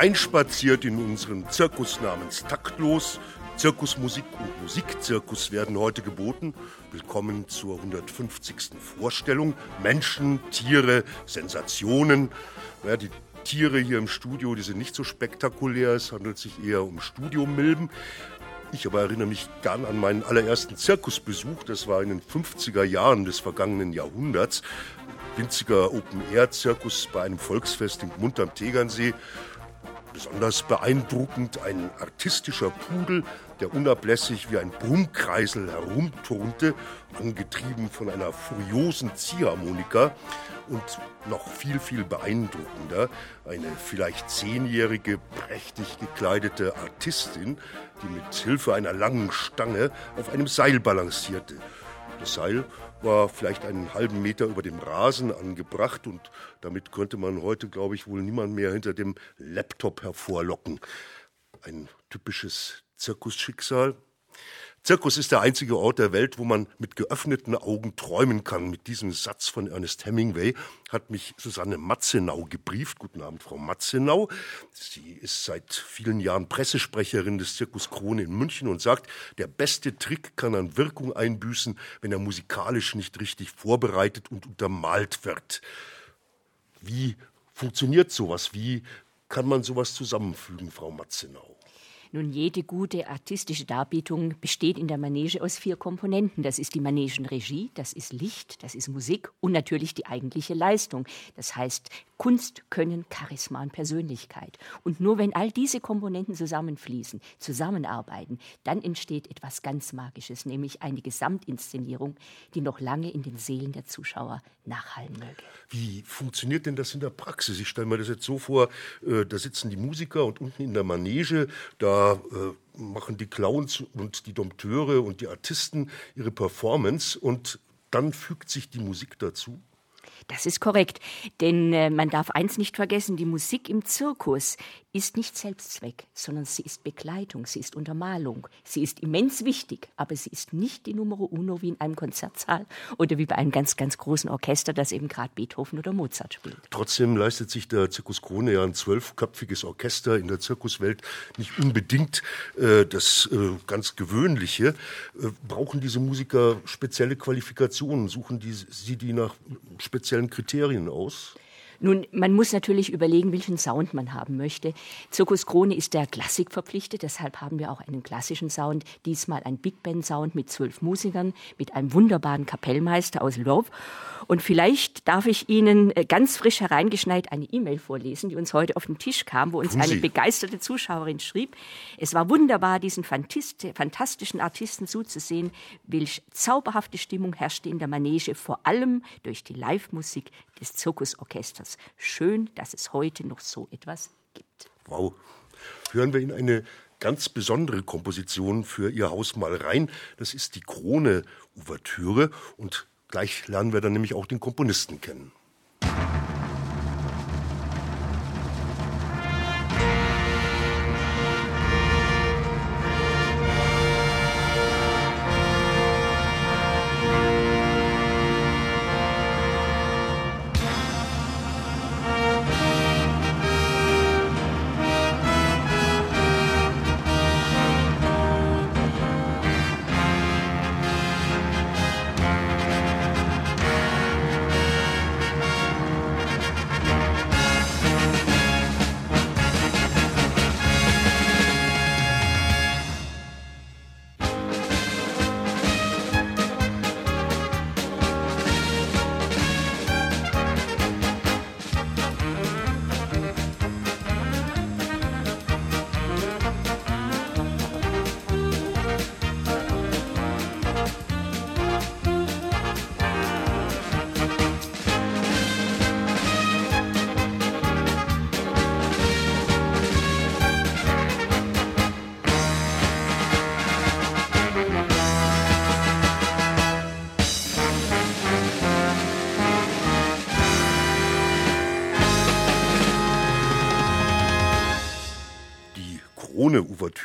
Hereinspaziert in unseren Zirkus namens Taktlos. Zirkusmusik und Musikzirkus werden heute geboten. Willkommen zur 150. Vorstellung. Menschen, Tiere, Sensationen. Ja, die Tiere hier im Studio, die sind nicht so spektakulär. Es handelt sich eher um Studiomilben. Ich aber erinnere mich gern an meinen allerersten Zirkusbesuch. Das war in den 50er Jahren des vergangenen Jahrhunderts. Winziger Open-Air-Zirkus bei einem Volksfest in Gmund am Tegernsee. Besonders beeindruckend ein artistischer Pudel, der unablässig wie ein Brummkreisel herumturnte, angetrieben von einer furiosen Ziehharmonika. Und noch viel, viel beeindruckender, eine vielleicht zehnjährige, prächtig gekleidete Artistin, die mit Hilfe einer langen Stange auf einem Seil balancierte. Das Seil war vielleicht einen halben Meter über dem Rasen angebracht und damit könnte man heute, glaube ich, wohl niemand mehr hinter dem Laptop hervorlocken. Ein typisches Zirkusschicksal. Zirkus ist der einzige Ort der Welt, wo man mit geöffneten Augen träumen kann. Mit diesem Satz von Ernest Hemingway hat mich Susanne Matzenau gebrieft. Guten Abend, Frau Matzenau. Sie ist seit vielen Jahren Pressesprecherin des Zirkus Krone in München und sagt, der beste Trick kann an Wirkung einbüßen, wenn er musikalisch nicht richtig vorbereitet und untermalt wird. Wie funktioniert sowas? Wie kann man sowas zusammenfügen, Frau Matzenau? Nun, jede gute artistische Darbietung besteht in der Manege aus vier Komponenten. Das ist die Manegenregie, das ist Licht, das ist Musik und natürlich die eigentliche Leistung. Das heißt Kunst, Können, Charisma und Persönlichkeit. Und nur wenn all diese Komponenten zusammenfließen, zusammenarbeiten, dann entsteht etwas ganz Magisches, nämlich eine Gesamtinszenierung, die noch lange in den Seelen der Zuschauer nachhallen möge. Wie funktioniert denn das in der Praxis? Ich stelle mir das jetzt so vor, äh, da sitzen die Musiker und unten in der Manege, da äh, machen die Clowns und die Dompteure und die Artisten ihre Performance und dann fügt sich die Musik dazu. Das ist korrekt, denn äh, man darf eins nicht vergessen, die Musik im Zirkus ist nicht Selbstzweck, sondern sie ist Begleitung, sie ist Untermalung, sie ist immens wichtig, aber sie ist nicht die Nummer uno wie in einem Konzertsaal oder wie bei einem ganz, ganz großen Orchester, das eben gerade Beethoven oder Mozart spielt. Trotzdem leistet sich der Zirkus Krone ja ein zwölfköpfiges Orchester in der Zirkuswelt nicht unbedingt äh, das äh, ganz Gewöhnliche. Äh, brauchen diese Musiker spezielle Qualifikationen? Suchen die, sie die nach speziellen Kriterien aus? Nun, man muss natürlich überlegen, welchen Sound man haben möchte. Zirkus Krone ist der Klassik verpflichtet, deshalb haben wir auch einen klassischen Sound. Diesmal ein Big Band Sound mit zwölf Musikern, mit einem wunderbaren Kapellmeister aus Lwów. Und vielleicht darf ich Ihnen äh, ganz frisch hereingeschneit eine E-Mail vorlesen, die uns heute auf den Tisch kam, wo uns eine begeisterte Zuschauerin schrieb. Es war wunderbar, diesen fantastischen Artisten zuzusehen. Welch zauberhafte Stimmung herrschte in der Manege, vor allem durch die Live-Musik des Zirkusorchesters. Schön, dass es heute noch so etwas gibt. Wow. Hören wir in eine ganz besondere Komposition für Ihr Haus mal rein. Das ist die Krone-Ouvertüre und gleich lernen wir dann nämlich auch den Komponisten kennen.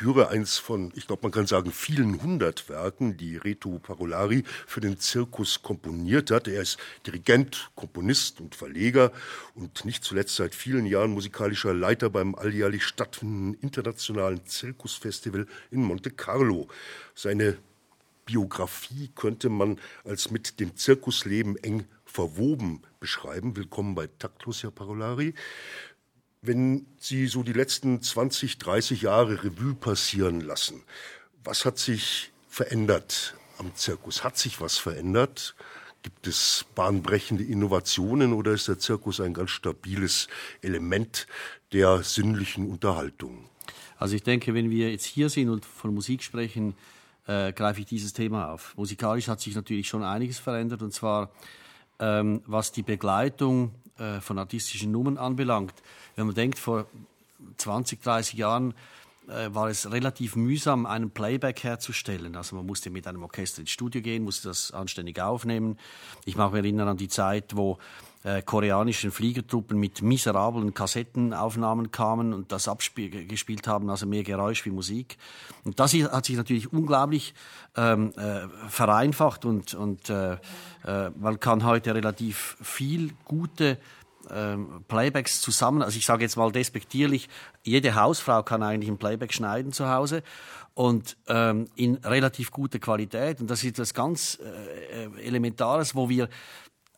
Krone-Ouvertüre, eins von, ich glaube, man kann sagen, vielen hundert Werken, die Reto Parolari für den Zirkus komponiert hat. Er ist Dirigent, Komponist und Verleger und nicht zuletzt seit vielen Jahren musikalischer Leiter beim alljährlich stattfindenden internationalen Zirkusfestival in Monte Carlo. Seine Biografie könnte man als mit dem Zirkusleben eng verwoben beschreiben. Willkommen bei Taktlos, Herr Parolari. Wenn Sie so die letzten 20, 30 Jahre Revue passieren lassen, was hat sich verändert am Zirkus? Hat sich was verändert? Gibt es bahnbrechende Innovationen oder ist der Zirkus ein ganz stabiles Element der sinnlichen Unterhaltung? Also ich denke, wenn wir jetzt hier sind und von Musik sprechen, äh, greife ich dieses Thema auf. Musikalisch hat sich natürlich schon einiges verändert und zwar ähm, was die Begleitung äh, von artistischen Nummern anbelangt. Wenn man denkt, vor 20, 30 Jahren äh, war es relativ mühsam, einen Playback herzustellen. Also man musste mit einem Orchester ins Studio gehen, musste das anständig aufnehmen. Ich mache mich erinnern an die Zeit, wo äh, koreanischen Fliegertruppen mit miserablen Kassettenaufnahmen kamen und das abgespielt haben, also mehr Geräusch wie Musik. Und das hat sich natürlich unglaublich ähm, äh, vereinfacht und, und äh, äh, man kann heute relativ viel gute ähm, Playbacks zusammen, also ich sage jetzt mal despektierlich, jede Hausfrau kann eigentlich ein Playback schneiden zu Hause und ähm, in relativ guter Qualität. Und das ist etwas ganz äh, äh Elementares, wo wir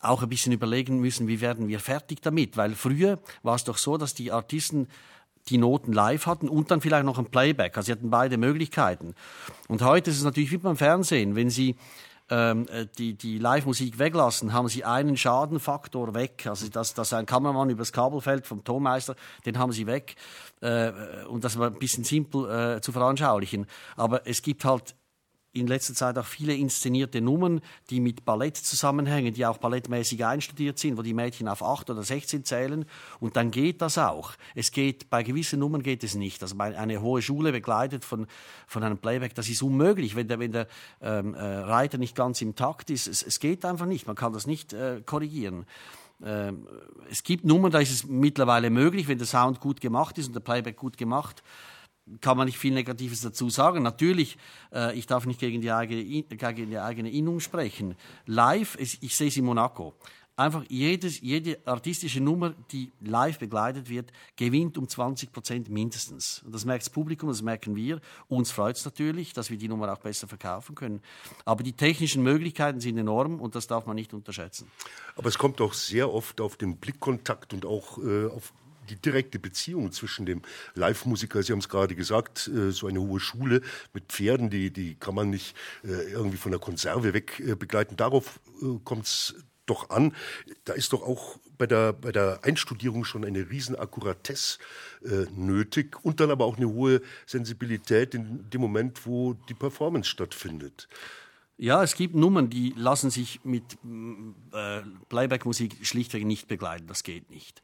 auch ein bisschen überlegen müssen, wie werden wir fertig damit. Weil früher war es doch so, dass die Artisten die Noten live hatten und dann vielleicht noch ein Playback. Also sie hatten beide Möglichkeiten. Und heute ist es natürlich wie beim Fernsehen. Wenn Sie ähm, äh, die, die Live-Musik weglassen, haben Sie einen Schadenfaktor weg. Also dass, dass ein Kameramann übers Kabel fällt vom Tonmeister, den haben Sie weg. Äh, und das war ein bisschen simpel äh, zu veranschaulichen. Aber es gibt halt in letzter Zeit auch viele inszenierte Nummern, die mit Ballett zusammenhängen, die auch ballettmäßig einstudiert sind, wo die Mädchen auf acht oder 16 zählen. Und dann geht das auch. Es geht, bei gewissen Nummern geht es nicht. Also eine hohe Schule begleitet von, von einem Playback, das ist unmöglich, wenn der, wenn der ähm, äh, Reiter nicht ganz im Takt ist. Es, es geht einfach nicht. Man kann das nicht äh, korrigieren. Ähm, es gibt Nummern, da ist es mittlerweile möglich, wenn der Sound gut gemacht ist und der Playback gut gemacht kann man nicht viel Negatives dazu sagen. Natürlich, äh, ich darf nicht gegen die, eigene, gegen die eigene Innung sprechen. Live, ich, ich sehe es in Monaco. Einfach jedes, jede artistische Nummer, die live begleitet wird, gewinnt um 20 Prozent mindestens. Das merkt das Publikum, das merken wir. Uns freut es natürlich, dass wir die Nummer auch besser verkaufen können. Aber die technischen Möglichkeiten sind enorm und das darf man nicht unterschätzen. Aber es kommt auch sehr oft auf den Blickkontakt und auch äh, auf die direkte Beziehung zwischen dem Live-Musiker, Sie haben es gerade gesagt, äh, so eine hohe Schule mit Pferden, die, die kann man nicht äh, irgendwie von der Konserve weg äh, begleiten. Darauf kommt es doch an. Da ist doch auch bei der, bei der Einstudierung schon eine Riesenakkuratesse äh, nötig und dann aber auch eine hohe Sensibilität in dem Moment, wo die Performance stattfindet. Ja, es gibt Nummern, die lassen sich mit äh, Playback-Musik schlichtweg nicht begleiten. Das geht nicht.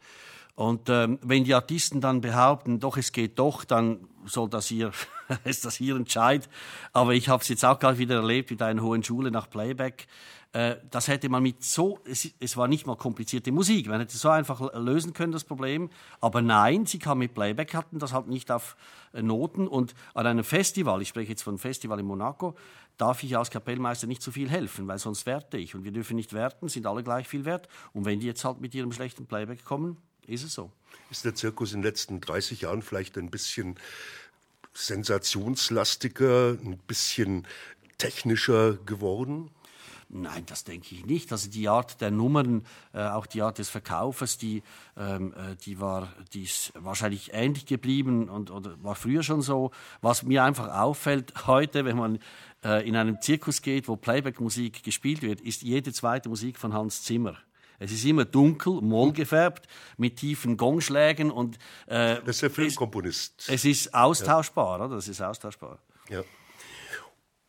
Und ähm, wenn die Artisten dann behaupten, doch, es geht doch, dann soll das hier, ist das hier Entscheid. Aber ich habe es jetzt auch gerade wieder erlebt mit einer hohen Schule nach Playback. Äh, das hätte man mit so, es, es, war nicht mal komplizierte Musik, man hätte so einfach lösen können, das Problem. Aber nein, sie kam mit Playback, hatten das halt nicht auf äh, Noten. Und an einem Festival, ich spreche jetzt von einem Festival in Monaco, darf ich als Kapellmeister nicht so viel helfen, weil sonst werte ich. Und wir dürfen nicht werten, sind alle gleich viel wert. Und wenn die jetzt halt mit ihrem schlechten Playback kommen, ist es so. Ist der Zirkus in den letzten 30 Jahren vielleicht ein bisschen sensationslastiger, ein bisschen technischer geworden? Nein, das denke ich nicht. Also die Art der Nummern, äh, auch die Art des Verkaufes, die, ähm, äh, die war, die ist wahrscheinlich ähnlich geblieben und oder war früher schon so. Was mir einfach auffällt heute, wenn man äh, in einem Zirkus geht, wo Playback-Musik gespielt wird, ist jede zweite Musik von Hans Zimmer. Es ist immer dunkel, mollgefärbt, mit tiefen Gongschlägen und äh, das ist der Filmkomponist. Es, es ist austauschbar, ja. oder? Das ist austauschbar. Ja.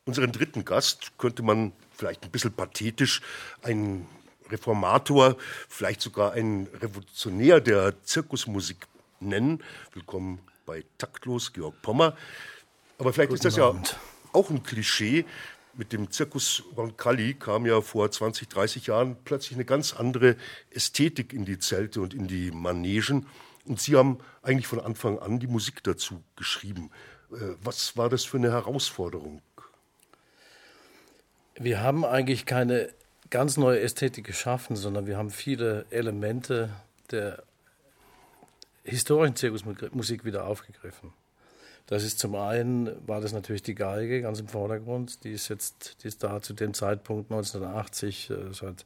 Unseren dritten Gast könnte man vielleicht ein bisschen pathetisch ein Reformator, vielleicht sogar ein Revolutionär der Zirkusmusik nennen. Willkommen bei Taktlos, Georg Pommer. Aber vielleicht Guten ist das Abend. ja auch ein Klischee, mit dem Zirkus Roncalli kam ja vor 20, 30 Jahren plötzlich eine ganz andere Ästhetik in die Zelte und in die Manegen. Und Sie haben eigentlich von Anfang an die Musik dazu geschrieben. Äh, was war das für eine Herausforderung? Wir haben eigentlich keine ganz neue Ästhetik geschaffen, sondern wir haben viele Elemente der historischen Zirkusmusik wieder aufgegriffen. Das ist zum einen, war das natürlich die Geige ganz im Vordergrund. Die ist jetzt, die ist da zu dem Zeitpunkt 1980, äh, seit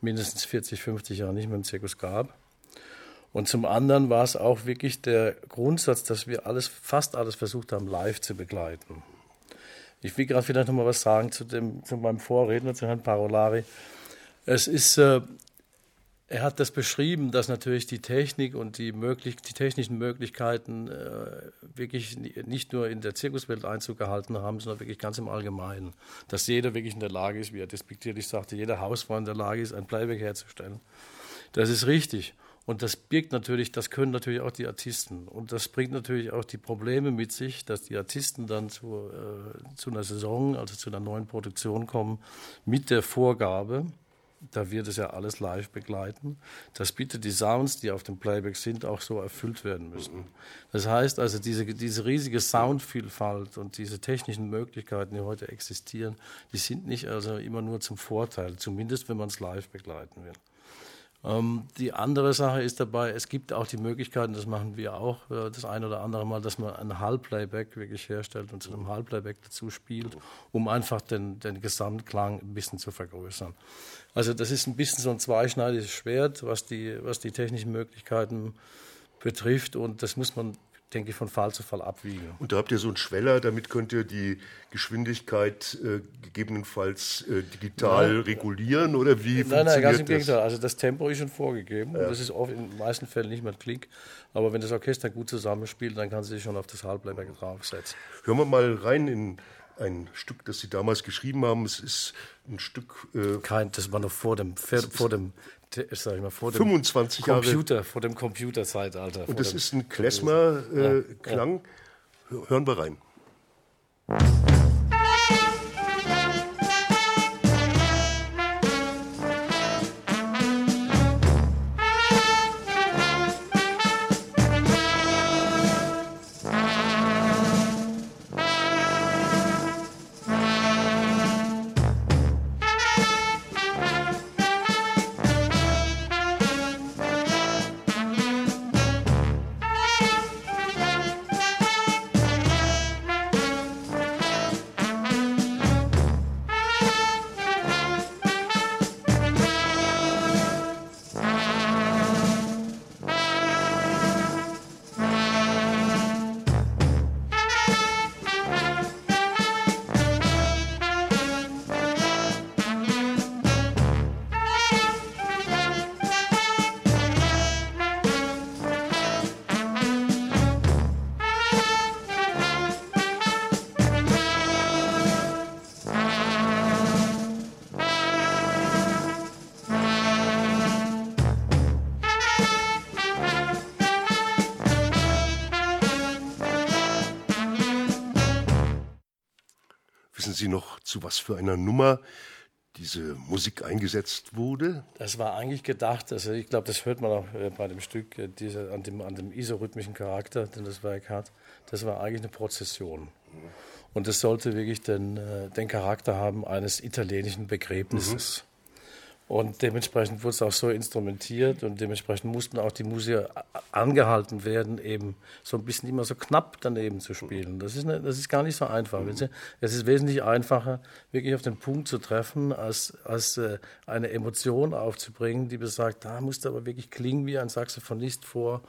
mindestens 40, 50 Jahren nicht mehr im Zirkus gab. Und zum anderen war es auch wirklich der Grundsatz, dass wir alles, fast alles versucht haben, live zu begleiten. Ich will gerade vielleicht noch mal was sagen zu, dem, zu meinem Vorredner, zu Herrn Parolari. Es ist, äh, er hat das beschrieben, dass natürlich die Technik und die, möglich, die technischen Möglichkeiten äh, wirklich nicht nur in der Zirkuswelt Einzug gehalten haben, sondern wirklich ganz im Allgemeinen. Dass jeder wirklich in der Lage ist, wie er despektierlich sagte, jeder Hausfrau in der Lage ist, ein Playback herzustellen. Das ist richtig. Und das birgt natürlich, das können natürlich auch die Artisten. Und das bringt natürlich auch die Probleme mit sich, dass die Artisten dann zu, äh, zu einer Saison, also zu einer neuen Produktion kommen, mit der Vorgabe, da wird es ja alles live begleiten, dass bitte die Sounds, die auf dem Playback sind, auch so erfüllt werden müssen. Das heißt also, diese, diese riesige Soundvielfalt und diese technischen Möglichkeiten, die heute existieren, die sind nicht also immer nur zum Vorteil, zumindest wenn man es live begleiten will. Ähm, die andere Sache ist dabei, es gibt auch die Möglichkeiten, das machen wir auch äh, das ein oder andere Mal, dass man ein Halbplayback wirklich herstellt und zu einem Halbplayback dazu spielt, um einfach den, den Gesamtklang ein bisschen zu vergrößern. Also das ist ein bisschen so ein zweischneidiges Schwert, was die, was die technischen Möglichkeiten betrifft und das muss man denke ich, von Fall zu Fall abwiegen. Und da habt ihr so einen Schweller, damit könnt ihr die Geschwindigkeit äh, gegebenenfalls äh, digital nein, regulieren oder wie nein, funktioniert nein, ganz im Gegenteil. Also das Tempo ist schon vorgegeben. Ja. Das ist oft in den meisten Fällen nicht mehr Klick. Aber wenn das Orchester gut zusammenspielt, dann kann sie sich schon auf das Halbplayback draufsetzen. Hören wir mal rein in ein Stück, das Sie damals geschrieben haben. Es ist ein Stück. Äh, Kein, das war noch vor dem, vor dem sag ich mal, vor dem 25 Computer, Jahre. vor dem Computerzeitalter. Und das ist ein Klezmer-Klang. Äh, ja, ja. Hören wir rein. Für einer Nummer diese Musik eingesetzt wurde? Das war eigentlich gedacht, also ich glaube, das hört man auch äh, bei dem Stück, äh, diese, an, dem, an dem isorhythmischen Charakter, den das Werk hat. Das war eigentlich eine Prozession. Und das sollte wirklich den, äh, den Charakter haben eines italienischen Begräbnisses. Mhm. Und dementsprechend wurde es auch so instrumentiert und dementsprechend mussten auch die Musiker angehalten werden, eben so ein bisschen immer so knapp daneben zu spielen. Das ist, eine, das ist gar nicht so einfach. Es ist wesentlich einfacher, wirklich auf den Punkt zu treffen, als, als äh, eine Emotion aufzubringen, die besagt, da musst du aber wirklich klingen wie ein Saxophonist vor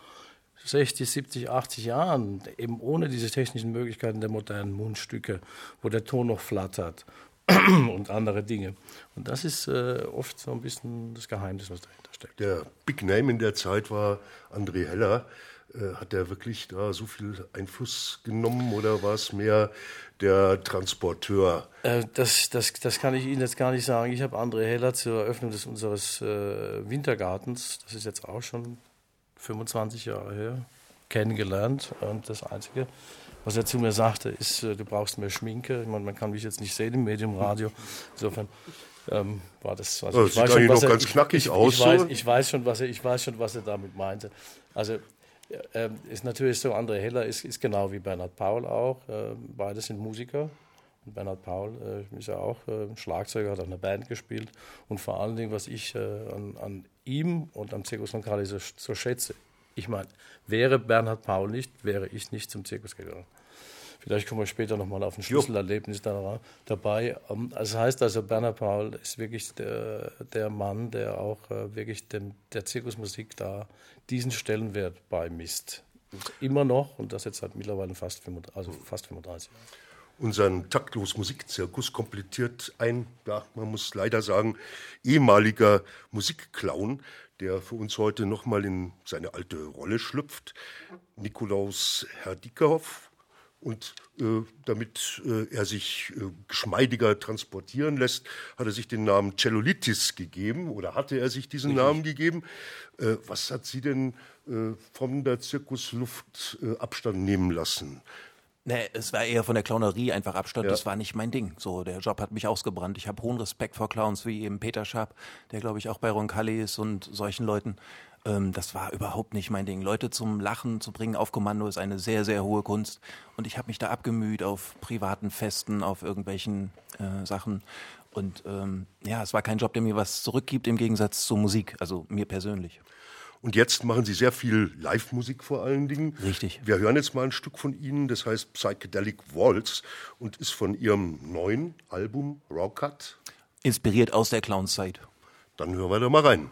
60, 70, 80 Jahren, eben ohne diese technischen Möglichkeiten der modernen Mundstücke, wo der Ton noch flattert und andere Dinge. Und das ist äh, oft so ein bisschen das Geheimnis, was dahinter steckt. Der Big Name in der Zeit war André Heller. Äh, hat er wirklich da so viel Einfluss genommen oder war es mehr der Transporteur? Äh, das, das, das kann ich Ihnen jetzt gar nicht sagen. Ich habe André Heller zur Eröffnung des, unseres äh, Wintergartens, das ist jetzt auch schon 25 Jahre her, kennengelernt. Und das Einzige, was er zu mir sagte, ist, äh, du brauchst mehr Schminke. Ich meine, man kann mich jetzt nicht sehen im Medium Radio. Insofern ähm, war das. Also, ich sieht weiß schon, noch er, ganz knackig ich, aus. Ich, weiß, ich, weiß, schon, was er, ich weiß schon, was er damit meinte. Also äh, ist natürlich so, André Heller ist, ist genau wie Bernhard Paul auch. Äh, beide sind Musiker. Und Bernhard Paul äh, ist ja auch äh, Schlagzeuger, hat auch eine Band gespielt. Und vor allen Dingen, was ich äh, an, an, ihm und am Zirkus von Kali so, so schätze, ich meine, wäre Bernhard Paul nicht, wäre ich nicht zum Zirkus gegangen. Vielleicht kommen wir später nochmal auf ein Schlüsselerlebnis da, dabei. Ähm, also das heißt also, Bernhard Paul ist wirklich der, der Mann, der auch äh, wirklich dem, der Zirkusmusik da diesen Stellenwert beimisst. Immer noch, und das jetzt seit mittlerweile fast, 35, also fast 35 Jahren. Unseren taktlos Musikzirkus komplettiert ein, ja, man muss leider sagen, ehemaliger Musikclown, der für uns heute nochmal in seine alte Rolle schlüpft. Nikolaus Herdikehoff, und äh, damit äh, er sich äh, geschmeidiger transportieren lässt, hat er sich den Namen Cellulitis gegeben oder hatte er sich diesen Richtig. Namen gegeben. Äh, was hat Sie denn äh, von der Zirkusluft äh, Abstand nehmen lassen? Nee, es war eher von der Clownerie einfach Abstand. Ja. Das war nicht mein Ding. So, der Job hat mich ausgebrannt. Ich habe hohen Respekt vor Clowns wie eben Peter Schaap, der glaube ich auch bei Roncalli ist und solchen Leuten. Ähm, das war überhaupt nicht mein Ding. Leute zum Lachen zu bringen auf Kommando ist eine sehr, sehr hohe Kunst. Und ich habe mich da abgemüht auf privaten Festen, auf irgendwelchen äh, Sachen. Und ähm, ja, es war kein Job, der mir was zurückgibt im Gegensatz zur Musik, also mir persönlich. Und jetzt machen Sie sehr viel Live-Musik vor allen Dingen. Richtig. Wir hören jetzt mal ein Stück von Ihnen, das heißt Psychedelic Waltz und ist von Ihrem neuen Album Raw Cut. Inspiriert aus der Clownszeit. Dann hören wir da mal rein.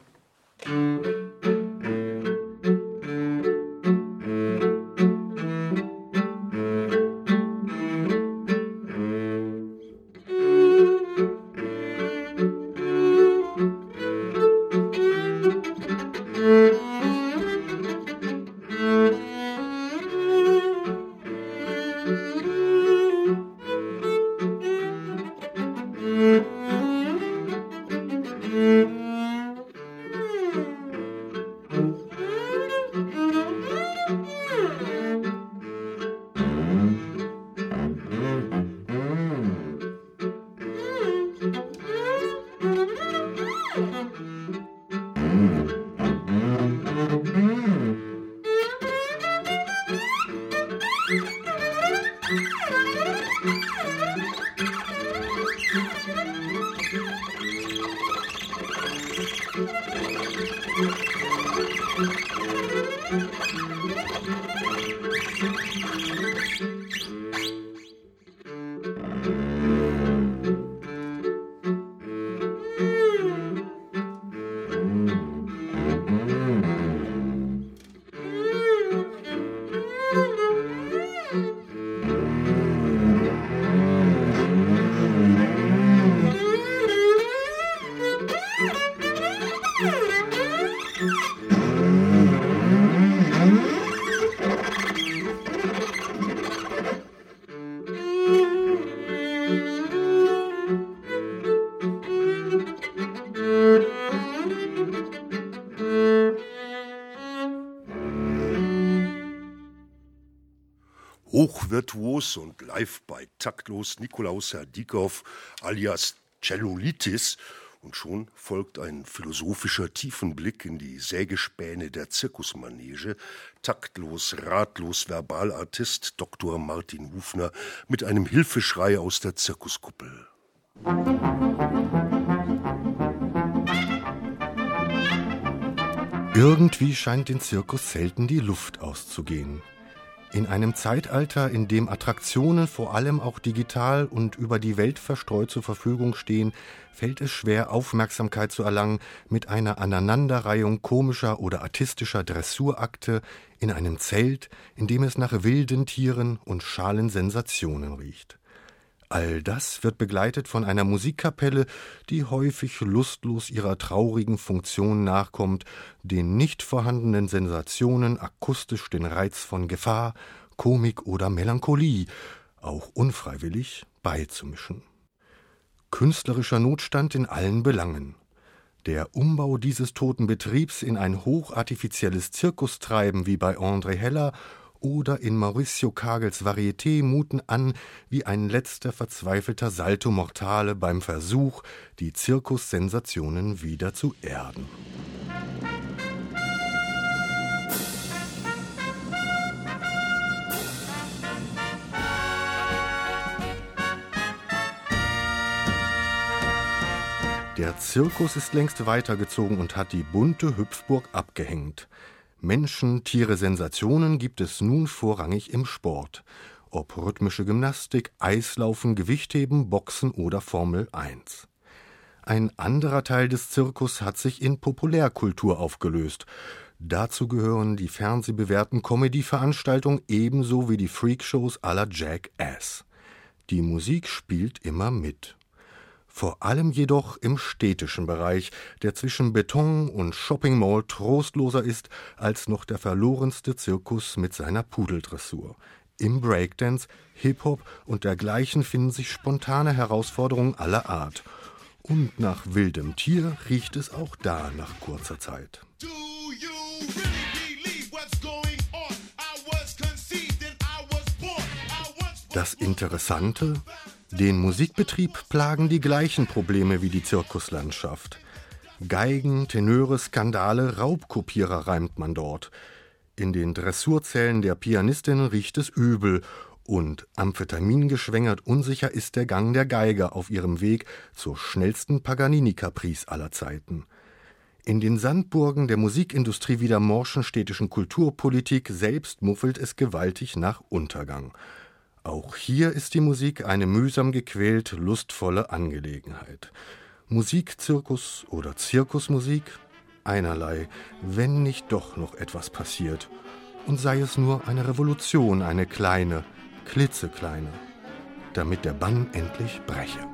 Hochvirtuos und live bei taktlos Nikolaus Herdikow alias Cellulitis und schon folgt ein philosophischer Tiefenblick in die Sägespäne der Zirkusmanege. Taktlos, ratlos Verbalartist Dr. Martin Hufner mit einem Hilfeschrei aus der Zirkuskuppel. Irgendwie scheint den Zirkus selten die Luft auszugehen. In einem Zeitalter, in dem Attraktionen vor allem auch digital und über die Welt verstreut zur Verfügung stehen, fällt es schwer, Aufmerksamkeit zu erlangen mit einer Aneinanderreihung komischer oder artistischer Dressurakte in einem Zelt, in dem es nach wilden Tieren und schalen Sensationen riecht. All das wird begleitet von einer Musikkapelle, die häufig lustlos ihrer traurigen Funktion nachkommt, den nicht vorhandenen Sensationen akustisch den Reiz von Gefahr, Komik oder Melancholie, auch unfreiwillig, beizumischen. Künstlerischer Notstand in allen Belangen. Der Umbau dieses toten Betriebs in ein hochartifizielles Zirkustreiben wie bei André Heller oder in Mauricio Kagels Varieté muten an wie ein letzter verzweifelter Salto Mortale beim Versuch, die Zirkussensationen wieder zu erden. Der Zirkus ist längst weitergezogen und hat die bunte Hüpfburg abgehängt. Menschen, Tiere, Sensationen gibt es nun vorrangig im Sport. Ob rhythmische Gymnastik, Eislaufen, Gewichtheben, Boxen oder Formel 1. Ein anderer Teil des Zirkus hat sich in Populärkultur aufgelöst. Dazu gehören die fernsehbewährten Comedy-Veranstaltungen ebenso wie die Freakshows la Jackass. Die Musik spielt immer mit. Vor allem jedoch im städtischen Bereich, der zwischen Beton und Shopping Mall trostloser ist als noch der verlorenste Zirkus mit seiner Pudeldressur. Im Breakdance, Hip-Hop und dergleichen finden sich spontane Herausforderungen aller Art. Und nach wildem Tier riecht es auch da nach kurzer Zeit. Das Interessante, den Musikbetrieb plagen die gleichen Probleme wie die Zirkuslandschaft. Geigen, Tenöre, Skandale, Raubkopierer reimt man dort. In den Dressurzellen der Pianistinnen riecht es übel und amphetamинgeschwängert unsicher ist der Gang der Geiger auf ihrem Weg zur schnellsten Paganini-Caprice aller Zeiten. In den Sandburgen der Musikindustrie wie der morschen städtischen Kulturpolitik selbst muffelt es gewaltig nach Untergang. Auch hier ist die Musik eine mühsam gequält, lustvolle Angelegenheit. Musikzirkus oder Zirkusmusik? Einerlei, wenn nicht doch noch etwas passiert. Und sei es nur eine Revolution, eine kleine, klitzekleine, damit der Bann endlich breche.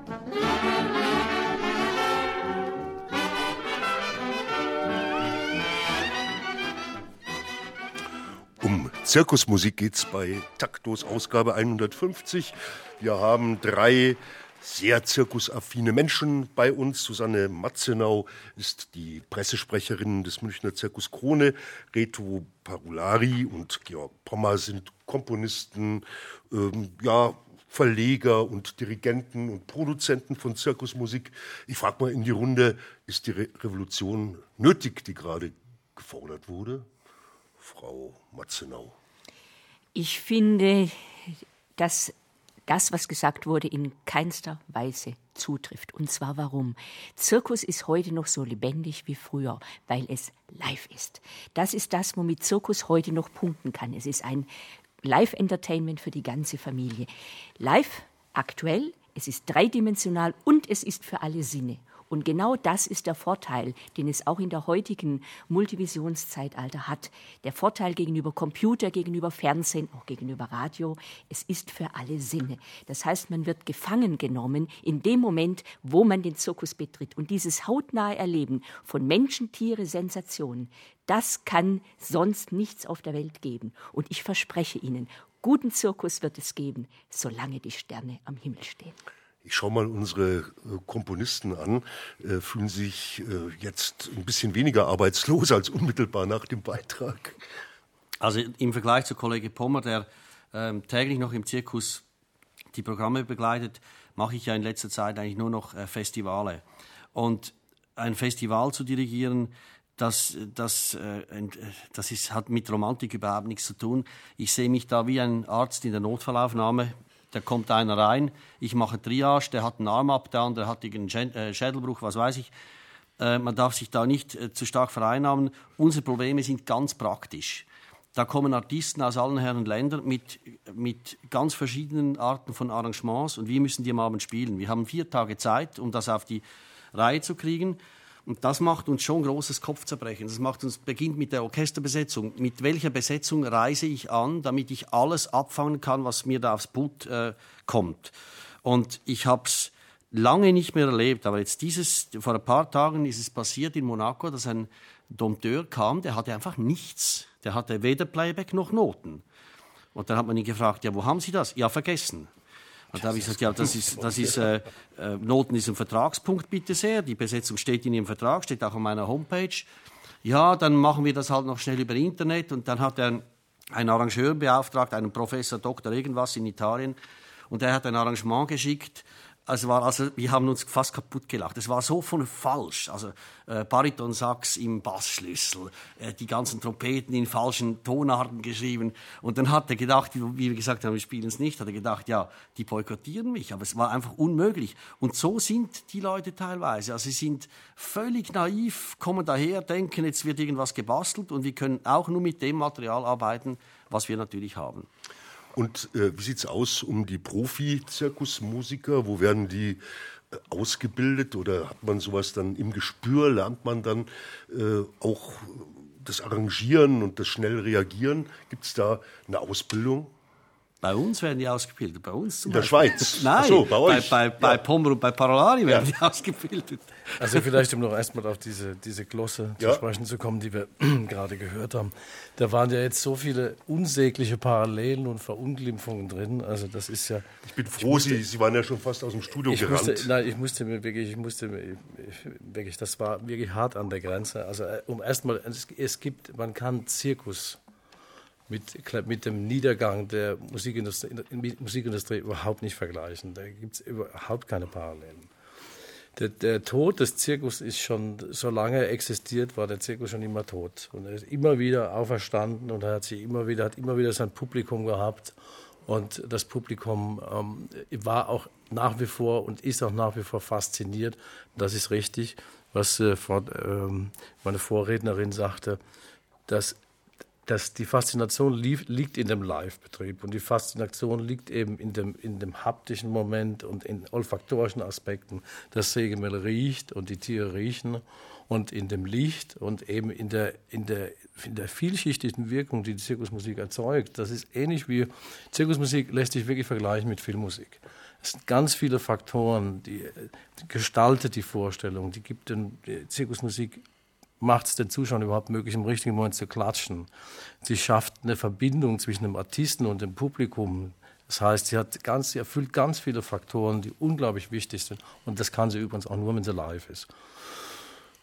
Zirkusmusik geht es bei Taktos Ausgabe 150. Wir haben drei sehr zirkusaffine Menschen bei uns. Susanne Matzenau ist die Pressesprecherin des Münchner Zirkus Krone. Reto Parulari und Georg Pommer sind Komponisten, ähm, ja, Verleger und Dirigenten und Produzenten von Zirkusmusik. Ich frage mal in die Runde, ist die Re Revolution nötig, die gerade gefordert wurde? Frau Matzenau. Ich finde, dass das, was gesagt wurde, in keinster Weise zutrifft. Und zwar warum? Zirkus ist heute noch so lebendig wie früher, weil es live ist. Das ist das, womit Zirkus heute noch punkten kann. Es ist ein Live-Entertainment für die ganze Familie. Live, aktuell, es ist dreidimensional und es ist für alle Sinne. Und genau das ist der Vorteil, den es auch in der heutigen Multivisionszeitalter hat. Der Vorteil gegenüber Computer, gegenüber Fernsehen, auch gegenüber Radio. Es ist für alle Sinne. Das heißt, man wird gefangen genommen in dem Moment, wo man den Zirkus betritt. Und dieses hautnahe Erleben von Menschen, Tiere, Sensationen, das kann sonst nichts auf der Welt geben. Und ich verspreche Ihnen, guten Zirkus wird es geben, solange die Sterne am Himmel stehen. Ich schaue mal unsere äh, Komponisten an, äh, fühlen sich äh, jetzt ein bisschen weniger arbeitslos als unmittelbar nach dem Beitrag. Also im Vergleich zu Kollege Pommer, der ähm, täglich noch im Zirkus die Programme begleitet, mache ich ja in letzter Zeit eigentlich nur noch äh, Festivale. Und ein Festival zu dirigieren, das, das, äh, das ist, hat mit Romantik überhaupt nichts zu tun. Ich sehe mich da wie ein Arzt in der Notfallaufnahme da kommt einer rein, ich mache Triage, der hat einen Arm ab, der andere hat irgendeinen äh, Schädelbruch, was weiß ich. Äh, man darf sich da nicht äh, zu stark vereinnahmen. Unsere Probleme sind ganz praktisch. Da kommen Artisten aus allen Herren Ländern mit, mit ganz verschiedenen Arten von Arrangements und wir müssen die am Abend spielen. Wir haben vier Tage Zeit, um das auf die Reihe zu kriegen. Und das macht uns schon großes Kopfzerbrechen. Das macht uns, beginnt mit der Orchesterbesetzung. Mit welcher Besetzung reise ich an, damit ich alles abfangen kann, was mir da aufs Put äh, kommt? Und ich habe es lange nicht mehr erlebt, aber jetzt dieses, vor ein paar Tagen ist es passiert in Monaco, dass ein Dompteur kam, der hatte einfach nichts. Der hatte weder Playback noch Noten. Und dann hat man ihn gefragt, ja, wo haben Sie das? Ja, vergessen. Und da habe ich gesagt, ja, das ist, das ist äh, äh, Noten ist ein Vertragspunkt, bitte sehr. Die Besetzung steht in Ihrem Vertrag, steht auch auf meiner Homepage. Ja, dann machen wir das halt noch schnell über Internet. Und dann hat er einen Arrangeur beauftragt, einen Professor Doktor irgendwas in Italien. Und der hat ein Arrangement geschickt, Also, war also wir haben uns fast kaputt gelacht. Es war so von falsch. Also äh, Bariton-Sax im Bassschlüssel, äh, die ganzen Trompeten in falschen Tonarten geschrieben. Und dann hat er gedacht, wie wir gesagt haben, wir spielen es nicht, hat er gedacht, ja, die boykottieren mich. Aber es war einfach unmöglich. Und so sind die Leute teilweise. Also sie sind völlig naiv, kommen daher, denken, jetzt wird irgendwas gebastelt und wir können auch nur mit dem Material arbeiten, was wir natürlich haben. Und äh, wie es aus um die Profi-Zirkusmusiker? Wo werden die äh, ausgebildet oder hat man sowas dann im Gespür? Lernt man dann äh, auch das Arrangieren und das schnell Reagieren? Gibt es da eine Ausbildung? Bei uns werden die ausgebildet, bei uns zum In der Schweiz? Nein, so, bei, euch. bei, bei, bei Pommer und bei Parolari werden ja. die ausgebildet. Also vielleicht, um noch erstmal auf diese, diese Glosse ja. zu sprechen zu kommen, die wir gerade gehört haben. Da waren ja jetzt so viele unsägliche Parallelen und Verunglimpfungen drin. Also das ist ja... Ich bin froh, musste, Sie, Sie waren ja schon fast aus dem Studio ich gerannt. Musste, nein, ich musste mir wirklich, ich musste mir, wirklich, das war wirklich hart an der Grenze. Also äh, um erstmal, es, es gibt, man kann Zirkus mit, mit dem Niedergang der Musikindustrie, Musikindustrie überhaupt nicht vergleichen. Da gibt es überhaupt keine Parallelen. Der, der, Tod des Zirkus ist schon, solange er existiert, war der Zirkus schon immer tot. Und er ist immer wieder auferstanden und hat sich immer wieder, hat immer wieder sein Publikum gehabt. Und das Publikum ähm, war auch nach wie vor und ist auch nach wie vor fasziniert. Das ist richtig, was äh, ähm, meine Vorrednerin sagte, dass dass die Faszination lief, liegt in dem Live-Betrieb und die Faszination liegt eben in dem, in dem haptischen Moment und in olfaktorischen Aspekten. Das Sägemehl riecht und die Tiere riechen und in dem Licht und eben in der, in der, in der vielschichtigen Wirkung, die die Zirkusmusik erzeugt. Das ist ähnlich wie Zirkusmusik lässt sich wirklich vergleichen mit Filmmusik. Es sind ganz viele Faktoren, die, die gestaltet die Vorstellung, die gibt den Zirkusmusik macht es den Zuschauern überhaupt möglich, im richtigen Moment zu klatschen. Sie schafft eine Verbindung zwischen dem Artisten und dem Publikum. Das heißt, sie, hat ganz, sie erfüllt ganz viele Faktoren, die unglaublich wichtig sind. Und das kann sie übrigens auch nur, wenn sie live ist.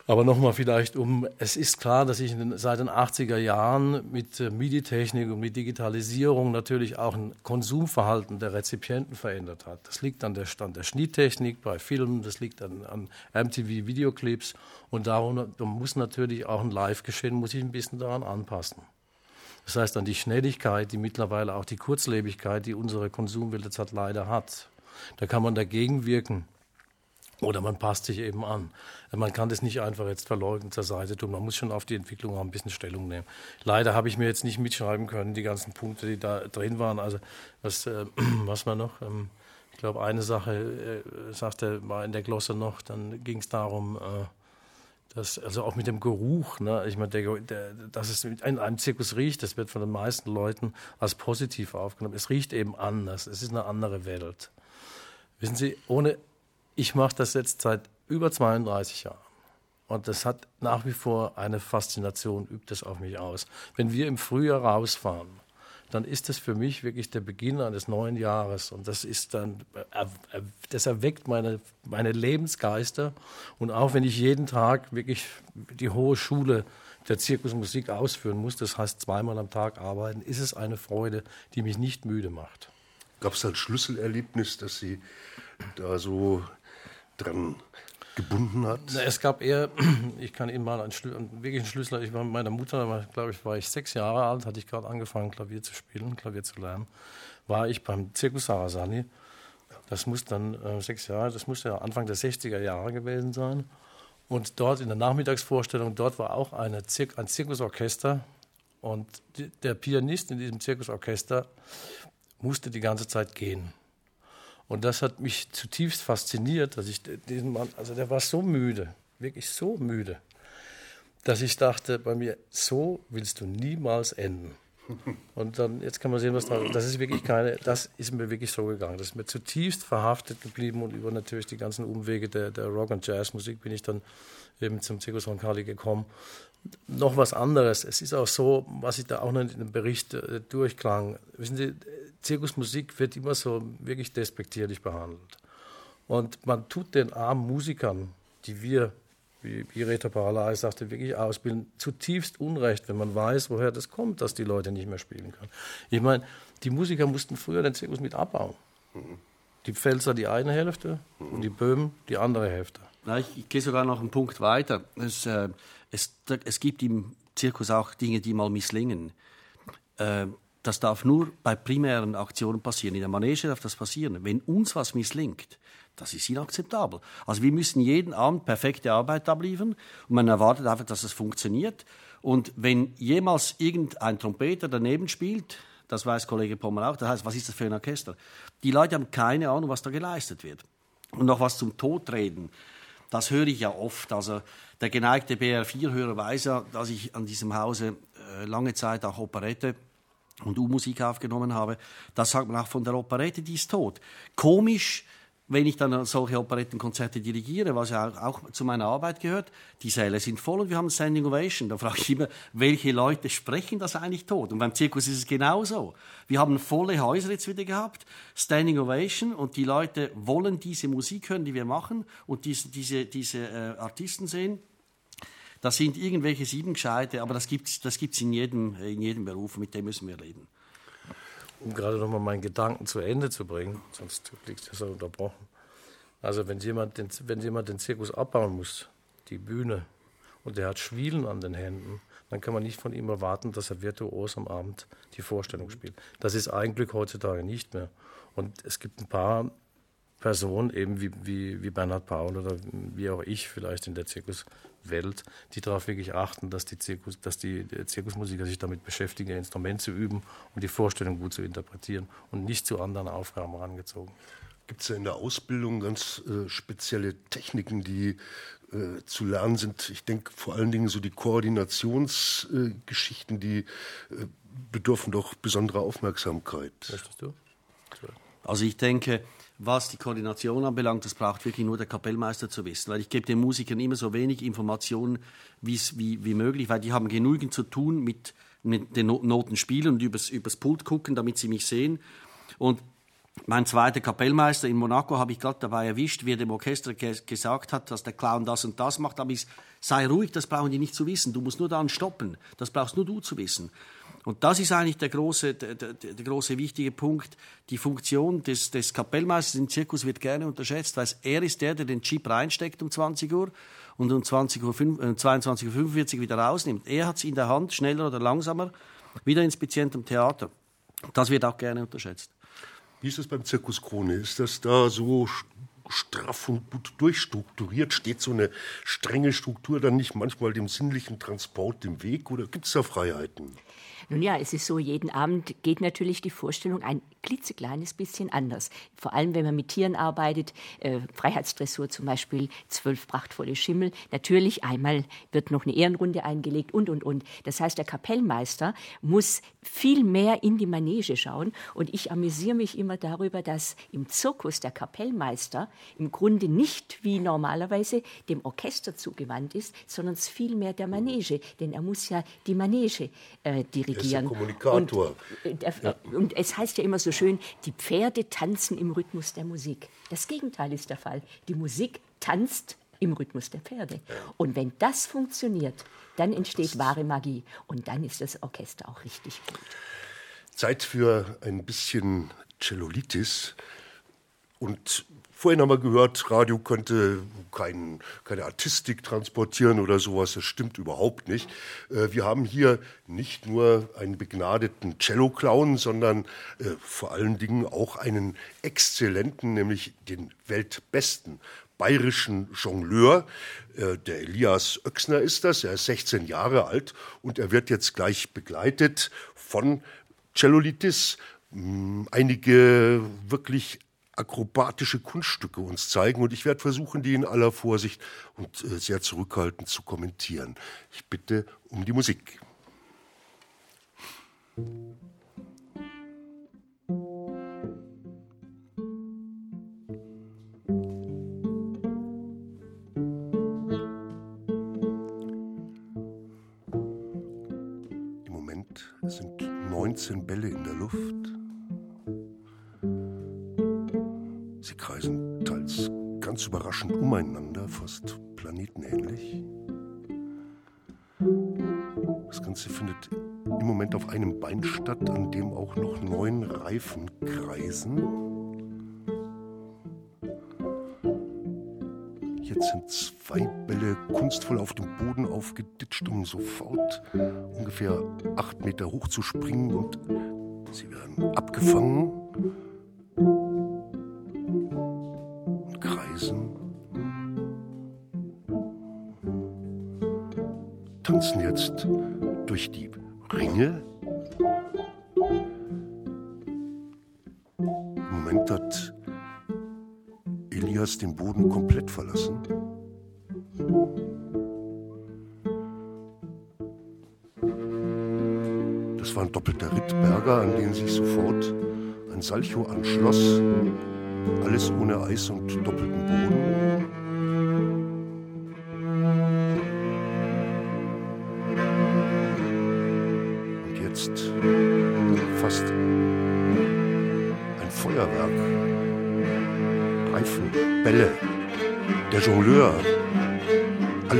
Aber nochmal vielleicht um, es ist klar, dass sich seit den 80er Jahren mit äh, MIDI-Technik und mit Digitalisierung natürlich auch ein Konsumverhalten der Rezipienten verändert hat. Das liegt an der, an der Schnitttechnik bei Filmen, das liegt an, an MTV-Videoclips und darum da muss natürlich auch ein Live-Geschehen, muss sich ein bisschen daran anpassen. Das heißt an die Schnelligkeit, die mittlerweile auch die Kurzlebigkeit, die unsere Konsumwelt jetzt hat, leider hat. Da kann man dagegen wirken. Oder man passt sich eben an. Man kann das nicht einfach jetzt verleugnen zur Seite tun. Man muss schon auf die Entwicklung auch ein bisschen Stellung nehmen. Leider habe ich mir jetzt nicht mitschreiben können, die ganzen Punkte, die da drin waren. Also was, äh, was war noch? Ähm, ich glaube, eine Sache äh, sagte, war in der Glosse noch, dann ging es darum, äh, dass, also auch mit dem Geruch, ne? ich meine, der, der, dass es in einem Zirkus riecht, das wird von den meisten Leuten als positiv aufgenommen. Es riecht eben anders, es ist eine andere Welt. Wissen Sie, ohne ich mache das jetzt seit über 32 Jahren. Und das hat nach wie vor eine Faszination, übt es auf mich aus. Wenn wir im Frühjahr rausfahren, dann ist das für mich wirklich der Beginn eines neuen Jahres. Und das ist dann, das erweckt meine, meine Lebensgeister. Und auch wenn ich jeden Tag wirklich die hohe Schule der Zirkusmusik ausführen muss, das heißt zweimal am Tag arbeiten, ist es eine Freude, die mich nicht müde macht. Gab es ein Schlüsselerlebnis, dass Sie da so dran gebunden hat? Na, es gab eher, ich kann Ihnen mal einen, einen wirklichen Schlüssel, ich war mit meiner Mutter, glaube ich, war ich sechs Jahre alt, hatte ich gerade angefangen, Klavier zu spielen, Klavier zu lernen, war ich beim Zirkus Sarasani. Das muss dann äh, sechs Jahre, das muss ja Anfang der 60er Jahre gewesen sein. Und dort in der Nachmittagsvorstellung, dort war auch eine Zir ein Zirkusorchester. Und die, der Pianist in diesem Zirkusorchester musste die ganze Zeit gehen. Und das hat mich zutiefst fasziniert, dass ich diesen Mann, also der war so müde, wirklich so müde, dass ich dachte bei mir, so willst du niemals enden. Und dann, jetzt kann man sehen, was da, das ist wirklich keine, das ist mir wirklich so gegangen. Das ist mir zutiefst verhaftet geblieben und über natürlich die ganzen Umwege der, der Rock- und Jazzmusik bin ich dann eben zum Zirkus Roncalli gekommen. Noch was anderes. Es ist auch so, was ich da auch noch in dem Bericht äh, durchklang. Wissen Sie, Zirkusmusik wird immer so wirklich despektierlich behandelt. Und man tut den armen Musikern, die wir, wie, wie Rita sagte, wirklich ausbilden, zutiefst Unrecht, wenn man weiß, woher das kommt, dass die Leute nicht mehr spielen können. Ich meine, die Musiker mussten früher den Zirkus mit abbauen. Die Pfälzer die eine Hälfte und die Böhmen die andere Hälfte. Ich, ich gehe sogar noch einen Punkt weiter. Es, äh, es, es gibt im Zirkus auch Dinge, die mal misslingen. Äh, das darf nur bei primären Aktionen passieren. In der Manege darf das passieren. Wenn uns was misslingt, das ist inakzeptabel. Also wir müssen jeden Abend perfekte Arbeit abliefern und man erwartet einfach, dass es funktioniert. Und wenn jemals irgendein Trompeter daneben spielt, das weiß Kollege Pommer auch, das heißt, was ist das für ein Orchester? Die Leute haben keine Ahnung, was da geleistet wird. Und noch was zum Todreden. Das höre ich ja oft. Also der geneigte BR4-Hörer weiß ja, dass ich an diesem Hause äh, lange Zeit auch Operette und U-Musik aufgenommen habe. Das sagt man auch von der Operette, die ist tot. Komisch, wenn ich dann solche Operettenkonzerte dirigiere, was ja auch, zu meiner Arbeit gehört, die Säle sind voll und wir haben Standing Ovation. Da frage ich immer, welche Leute sprechen das eigentlich tot? Und beim Zirkus ist es genauso. Wir haben volle Häuser jetzt wieder gehabt, Standing Ovation und die Leute wollen diese Musik hören, die wir machen und diese, diese, diese äh, Artisten sehen. Das sind irgendwelche sieben Gescheite, aber das gibt es das gibt's in, jedem, in jedem Beruf, mit dem müssen wir leben um gerade noch mal meinen Gedanken zu Ende zu bringen, sonst liegt das ja unterbrochen. Also wenn jemand, den, wenn jemand den Zirkus abbauen muss, die Bühne, und der hat Schwielen an den Händen, dann kann man nicht von ihm erwarten, dass er virtuos am Abend die Vorstellung spielt. Das ist eigentlich heutzutage nicht mehr. Und es gibt ein paar Personen, eben wie, wie, wie Bernhard Paul oder wie auch ich vielleicht in der Zirkuswelt, die darauf wirklich achten, dass die, Zirkus, dass die Zirkusmusiker sich damit beschäftigen, ihr Instrument zu üben und die Vorstellung gut zu interpretieren und nicht zu anderen Aufgaben herangezogen. Gibt es ja in der Ausbildung ganz äh, spezielle Techniken, die äh, zu lernen sind? Ich denke vor allen Dingen so die Koordinationsgeschichten, äh, die bedürfen doch besonderer Aufmerksamkeit. Möchtest du? Also ich denke, was die Koordination anbelangt, das braucht wirklich nur der Kapellmeister zu wissen. Weil ich gebe den Musikern immer so wenig Informationen wie, wie möglich, weil die haben genügend zu tun mit, mit den Noten spielen und übers, übers Pult gucken, damit sie mich sehen. Und mein zweiter Kapellmeister in Monaco habe ich gerade dabei erwischt, wie er dem Orchester ge gesagt hat, dass der Clown das und das macht. Aber ich sei ruhig, das brauchen die nicht zu wissen. Du musst nur dann stoppen. Das brauchst nur du zu wissen. Und das ist eigentlich der große, der, der, der große wichtige Punkt. Die Funktion des, des Kapellmeisters im Zirkus wird gerne unterschätzt, weil er ist der, der den Chip reinsteckt um 20 Uhr und um 20 Uhr, äh, 22.45 Uhr wieder rausnimmt. Er hat es in der Hand, schneller oder langsamer, wieder inspizient am Theater. Das wird auch gerne unterschätzt. Wie ist es beim Zirkus Krone? Ist das da so straff und gut durchstrukturiert? Steht so eine strenge Struktur dann nicht manchmal dem sinnlichen Transport im Weg oder gibt es da Freiheiten? Nun ja, es ist so, jeden Abend geht natürlich die Vorstellung ein klitzekleines bisschen anders. Vor allem, wenn man mit Tieren arbeitet, äh, Freiheitsdressur zum Beispiel, zwölf prachtvolle Schimmel. Natürlich, einmal wird noch eine Ehrenrunde eingelegt und, und, und. Das heißt, der Kapellmeister muss viel mehr in die Manege schauen. Und ich amüsiere mich immer darüber, dass im Zirkus der Kapellmeister im Grunde nicht wie normalerweise dem Orchester zugewandt ist, sondern vielmehr der Manege. Denn er muss ja die Manege äh, dirigieren dirigieren. Er ist Kommunikator. Und, äh, ja. und es heißt ja immer so schön, die Pferde tanzen im Rhythmus der Musik. Das Gegenteil ist der Fall. Die Musik tanzt im Rhythmus der Pferde. Und wenn das funktioniert, dann entsteht wahre Magie. Und dann ist das Orchester auch richtig gut. Zeit für ein bisschen Cellulitis. Und Vorhin haben wir gehört, Radio könnte kein, keine Artistik transportieren oder sowas. Das stimmt überhaupt nicht. Äh, wir haben hier nicht nur einen begnadeten Cello-Clown, sondern äh, vor allen Dingen auch einen exzellenten, nämlich den weltbesten bayerischen Jongleur. Äh, der Elias Oechsner ist das. Er ist 16 Jahre alt und er wird jetzt gleich begleitet von Cellolitis. Einige wirklich akrobatische Kunststücke uns zeigen und ich werde versuchen, die in aller Vorsicht und äh, sehr zurückhaltend zu kommentieren. Ich bitte um die Musik. Im Moment sind 19 Bälle in der Luft. ganz überraschend umeinander, fast planetenähnlich. Das Ganze findet im Moment auf einem Bein statt, an dem auch noch neun Reifen kreisen. Jetzt sind zwei Bälle kunstvoll auf dem Boden aufgeditscht, um sofort ungefähr acht Meter hoch zu springen und sie werden abgefangen. Jetzt durch die Ringe. Im Moment hat Elias den Boden komplett verlassen. Das war ein doppelter Rittberger, an den sich sofort ein Salcho anschloss. Alles ohne Eis und doppelten Boden.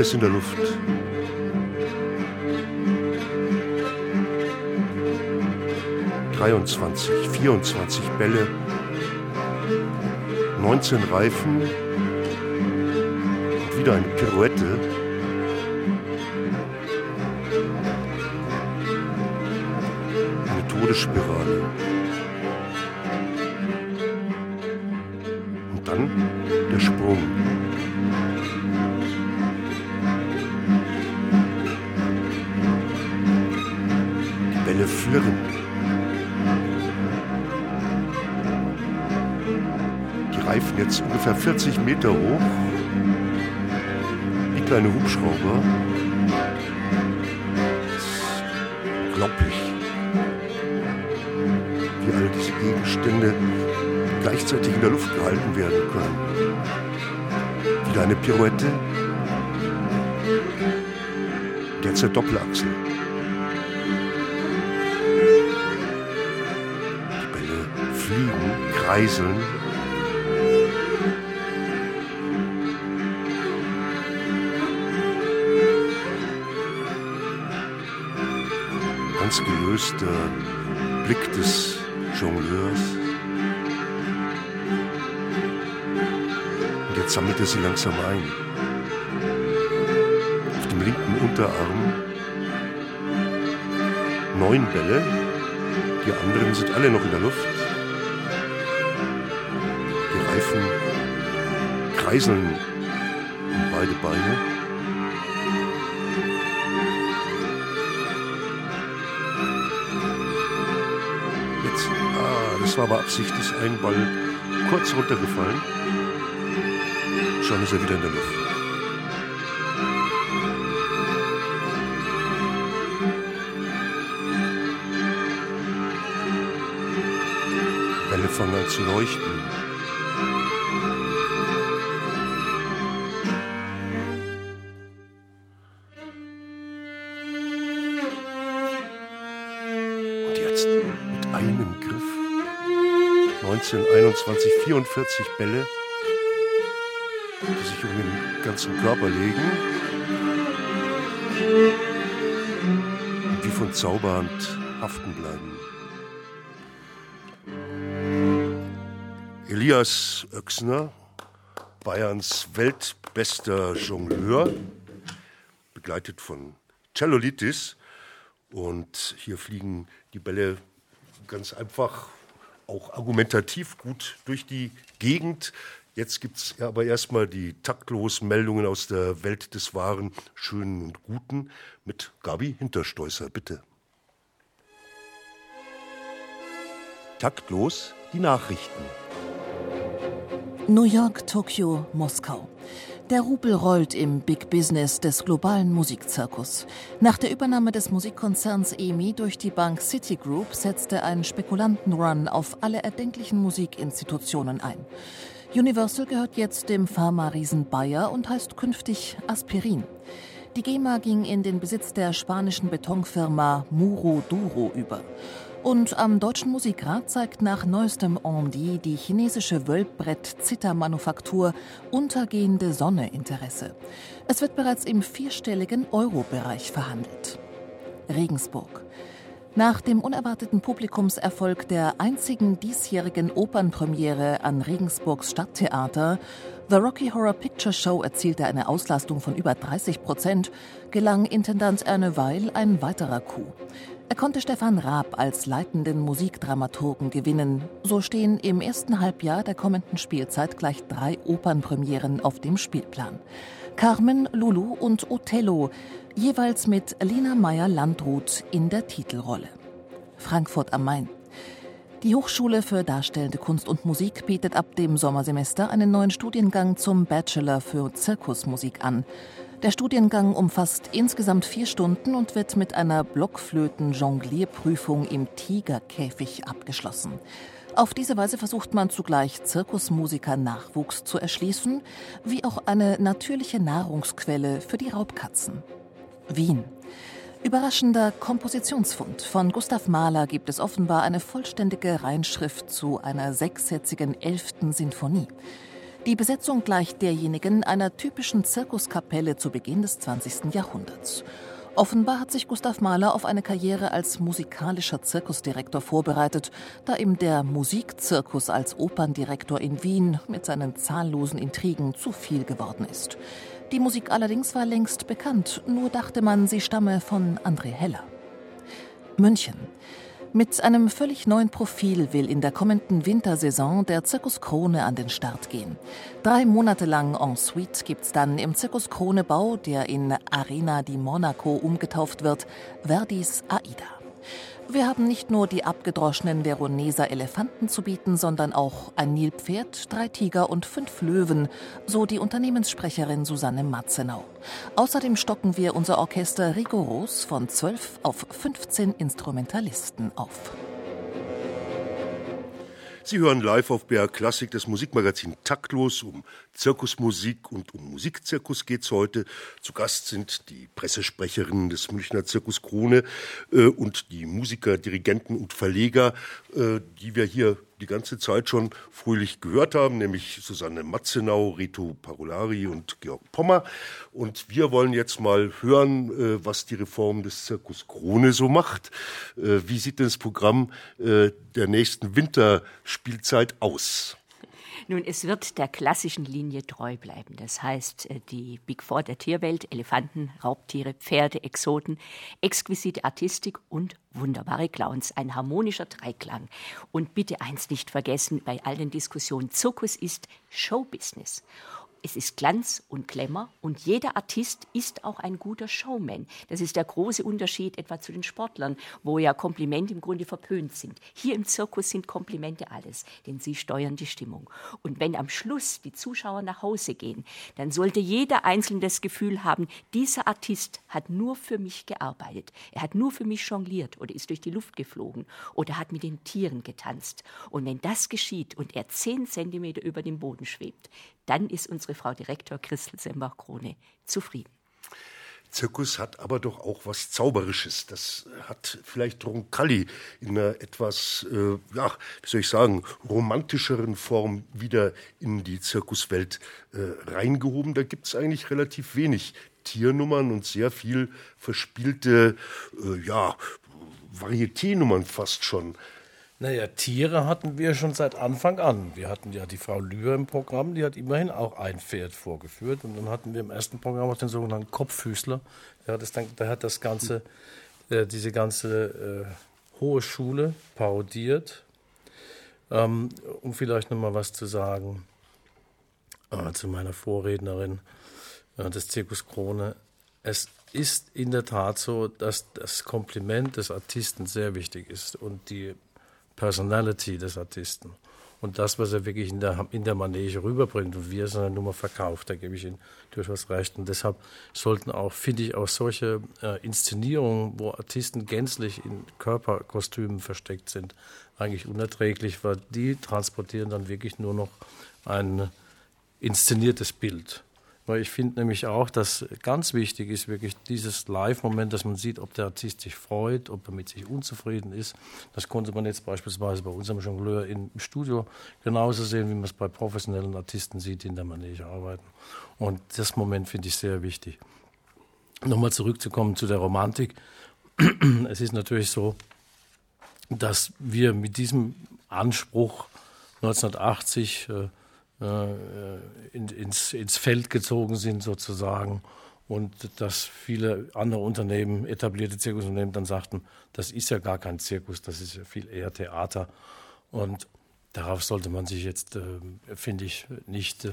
Alles in der Luft. Dreiundzwanzig, vierundzwanzig Bälle, neunzehn Reifen und wieder eine Pirouette. Ungefähr 40 Meter hoch. Wie kleine Hubschrauber. Unglaublich. Wie all diese Gegenstände gleichzeitig in der Luft gehalten werden können. Wieder eine Pirouette. Derzeit Doppelachsel. Die Bälle fliegen, kreiseln. Gelöster Blick des Jongleurs. Und jetzt sammelt er sie langsam ein. Auf dem linken Unterarm neun Bälle. Die anderen sind alle noch in der Luft. Die Reifen kreiseln um beide Beine. Aber ist ein Ball kurz runtergefallen. Schon ist er wieder in der Luft. Bälle fangen an zu leuchten. 19, 21, 44 Bälle, die sich um den ganzen Körper legen. Und wie von Zauberhand haften bleiben. Elias Oechsner, Bayerns weltbester Jongleur, begleitet von Cellolitis. Und hier fliegen die Bälle ganz einfach, auch argumentativ gut durch die Gegend. Jetzt gibt es aber erstmal die taktlosen Meldungen aus der Welt des Wahren, Schönen und Guten mit Gabi Hinterstoßer, bitte. Taktlos die Nachrichten. New York, Tokio, Moskau. Der Rubel rollt im Big Business des globalen Musikzirkus. Nach der Übernahme des Musikkonzerns EMI durch die Bank Citigroup setzte ein Spekulantenrun auf alle erdenklichen Musikinstitutionen ein. Universal gehört jetzt dem Pharma-Riesen Bayer und heißt künftig Aspirin. Die GEMA ging in den Besitz der spanischen Betonfirma Muro Duro über. Und am Deutschen Musikrat zeigt nach neuestem Ondi die chinesische Wölbbrett-Zittermanufaktur Untergehende Sonne Interesse. Es wird bereits im vierstelligen Euro-Bereich verhandelt. Regensburg. Nach dem unerwarteten Publikumserfolg der einzigen diesjährigen Opernpremiere an Regensburgs Stadttheater, The Rocky Horror Picture Show erzielte eine Auslastung von über 30 Prozent, gelang Intendant Erne Weil ein weiterer Coup. Er konnte Stefan Raab als leitenden Musikdramaturgen gewinnen. So stehen im ersten Halbjahr der kommenden Spielzeit gleich drei Opernpremieren auf dem Spielplan. Carmen, Lulu und Othello, jeweils mit Lena Meyer-Landrut in der Titelrolle. Frankfurt am Main. Die Hochschule für Darstellende Kunst und Musik bietet ab dem Sommersemester einen neuen Studiengang zum Bachelor für Zirkusmusik an. Der Studiengang umfasst insgesamt vier Stunden und wird mit einer Blockflöten-Jonglierprüfung im Tigerkäfig abgeschlossen. Auf diese Weise versucht man zugleich Zirkusmusiker Nachwuchs zu erschließen, wie auch eine natürliche Nahrungsquelle für die Raubkatzen. Wien. Überraschender Kompositionsfund. Von Gustav Mahler gibt es offenbar eine vollständige Reinschrift zu einer sechssätzigen elften Sinfonie. Die Besetzung gleicht derjenigen einer typischen Zirkuskapelle zu Beginn des 20. Jahrhunderts. Offenbar hat sich Gustav Mahler auf eine Karriere als musikalischer Zirkusdirektor vorbereitet, da ihm der Musikzirkus als Operndirektor in Wien mit seinen zahllosen Intrigen zu viel geworden ist. Die Musik allerdings war längst bekannt, nur dachte man, sie stamme von André Heller. München. Mit einem völlig neuen Profil will in der kommenden Wintersaison der Zirkus Krone an den Start gehen. Drei Monate lang en suite gibt's dann im Zirkus Krone Bau, der in Arena di Monaco umgetauft wird, Verdis Aida. Wir haben nicht nur die abgedroschenen Veroneser Elefanten zu bieten, sondern auch ein Nilpferd, drei Tiger und fünf Löwen, so die Unternehmenssprecherin Susanne Matzenau. Außerdem stocken wir unser Orchester rigoros von 12 auf 15 Instrumentalisten auf. Sie hören live auf BR Klassik das Musikmagazin Taktlos. Um Zirkusmusik und um Musikzirkus geht's heute. Zu Gast sind die Pressesprecherinnen des Münchner Zirkus Krone äh, und die Musiker, Dirigenten und Verleger, äh, die wir hier die ganze Zeit schon fröhlich gehört haben, nämlich Susanne Matzenau, Reto Parolari und Georg Pommer. Und wir wollen jetzt mal hören, äh, was die Reform des Zirkus Krone so macht. Äh, wie sieht denn das Programm äh, der nächsten Winterspielzeit aus? Nun, es wird der klassischen Linie treu bleiben. Das heißt, äh, die Big Four der Tierwelt, Elefanten, Raubtiere, Pferde, Exoten, exquisite Artistik und wunderbare Clowns. Ein harmonischer Dreiklang. Und bitte eins nicht vergessen bei all den Diskussionen. Zirkus ist Showbusiness es ist Glanz und Glamour und jeder Artist ist auch ein guter Showman. Das ist der große Unterschied etwa zu den Sportlern, wo ja Komplimente im Grunde verpönt sind. Hier im Zirkus sind Komplimente alles, denn sie steuern die Stimmung. Und wenn am Schluss die Zuschauer nach Hause gehen, dann sollte jeder Einzelne das Gefühl haben, dieser Artist hat nur für mich gearbeitet. Er hat nur für mich jongliert oder ist durch die Luft geflogen oder hat mit den Tieren getanzt. Und wenn das geschieht und er zehn Zentimeter über dem Boden schwebt, dann ist unsere Frau Direktor Christel Sembach-Krone zufrieden. Zirkus hat aber doch auch was Zauberisches. Das hat vielleicht Roncalli in einer etwas, äh, ja, wie soll ich sagen, romantischeren Form wieder in die Zirkuswelt äh, reingehoben. Da gibt es eigentlich relativ wenig Tiernummern und sehr viel verspielte, äh, ja, Varieté-Nummern fast schon. Naja, Tiere hatten wir schon seit Anfang an. Wir hatten ja die Frau Lühr im Programm, die hat immerhin auch ein Pferd vorgeführt. Und dann hatten wir im ersten Programm auch den sogenannten Kopffüßler. Der hat das, dann, der hat das ganze, äh, diese ganze äh, hohe Schule parodiert. Ähm, um vielleicht nochmal was zu sagen äh, zu meiner Vorrednerin äh, des Zirkus Krone. Es ist in der Tat so, dass das Kompliment des Artisten sehr wichtig ist und die Personality des Artisten. Und das, was er wirklich in der, in der Manege rüberbringt und wie er seine Nummer verkauft, da gebe ich ihm durchaus recht. Und deshalb sollten auch, finde ich, auch solche äh, Inszenierungen, wo Artisten gänzlich in Körperkostümen versteckt sind, eigentlich unerträglich, weil die transportieren dann wirklich nur noch ein inszeniertes Bild. Weil ich finde nämlich auch, dass ganz wichtig ist wirklich dieses Live-Moment, dass man sieht, ob der Artist sich freut, ob er mit sich unzufrieden ist. Das konnte man jetzt beispielsweise bei unserem Jongleur im Studio genauso sehen, wie man es bei professionellen Artisten sieht, die in der Manege arbeiten. Und das Moment finde ich sehr wichtig. Nochmal zurückzukommen zu der Romantik. Es ist natürlich so, dass wir mit diesem Anspruch 1980 äh, äh, in, ins, ins Feld gezogen sind sozusagen und dass viele andere Unternehmen, etablierte Zirkusunternehmen, dann sagten, das ist ja gar kein Zirkus, das ist ja viel eher Theater. Und darauf sollte man sich jetzt, äh, finde ich, nicht äh,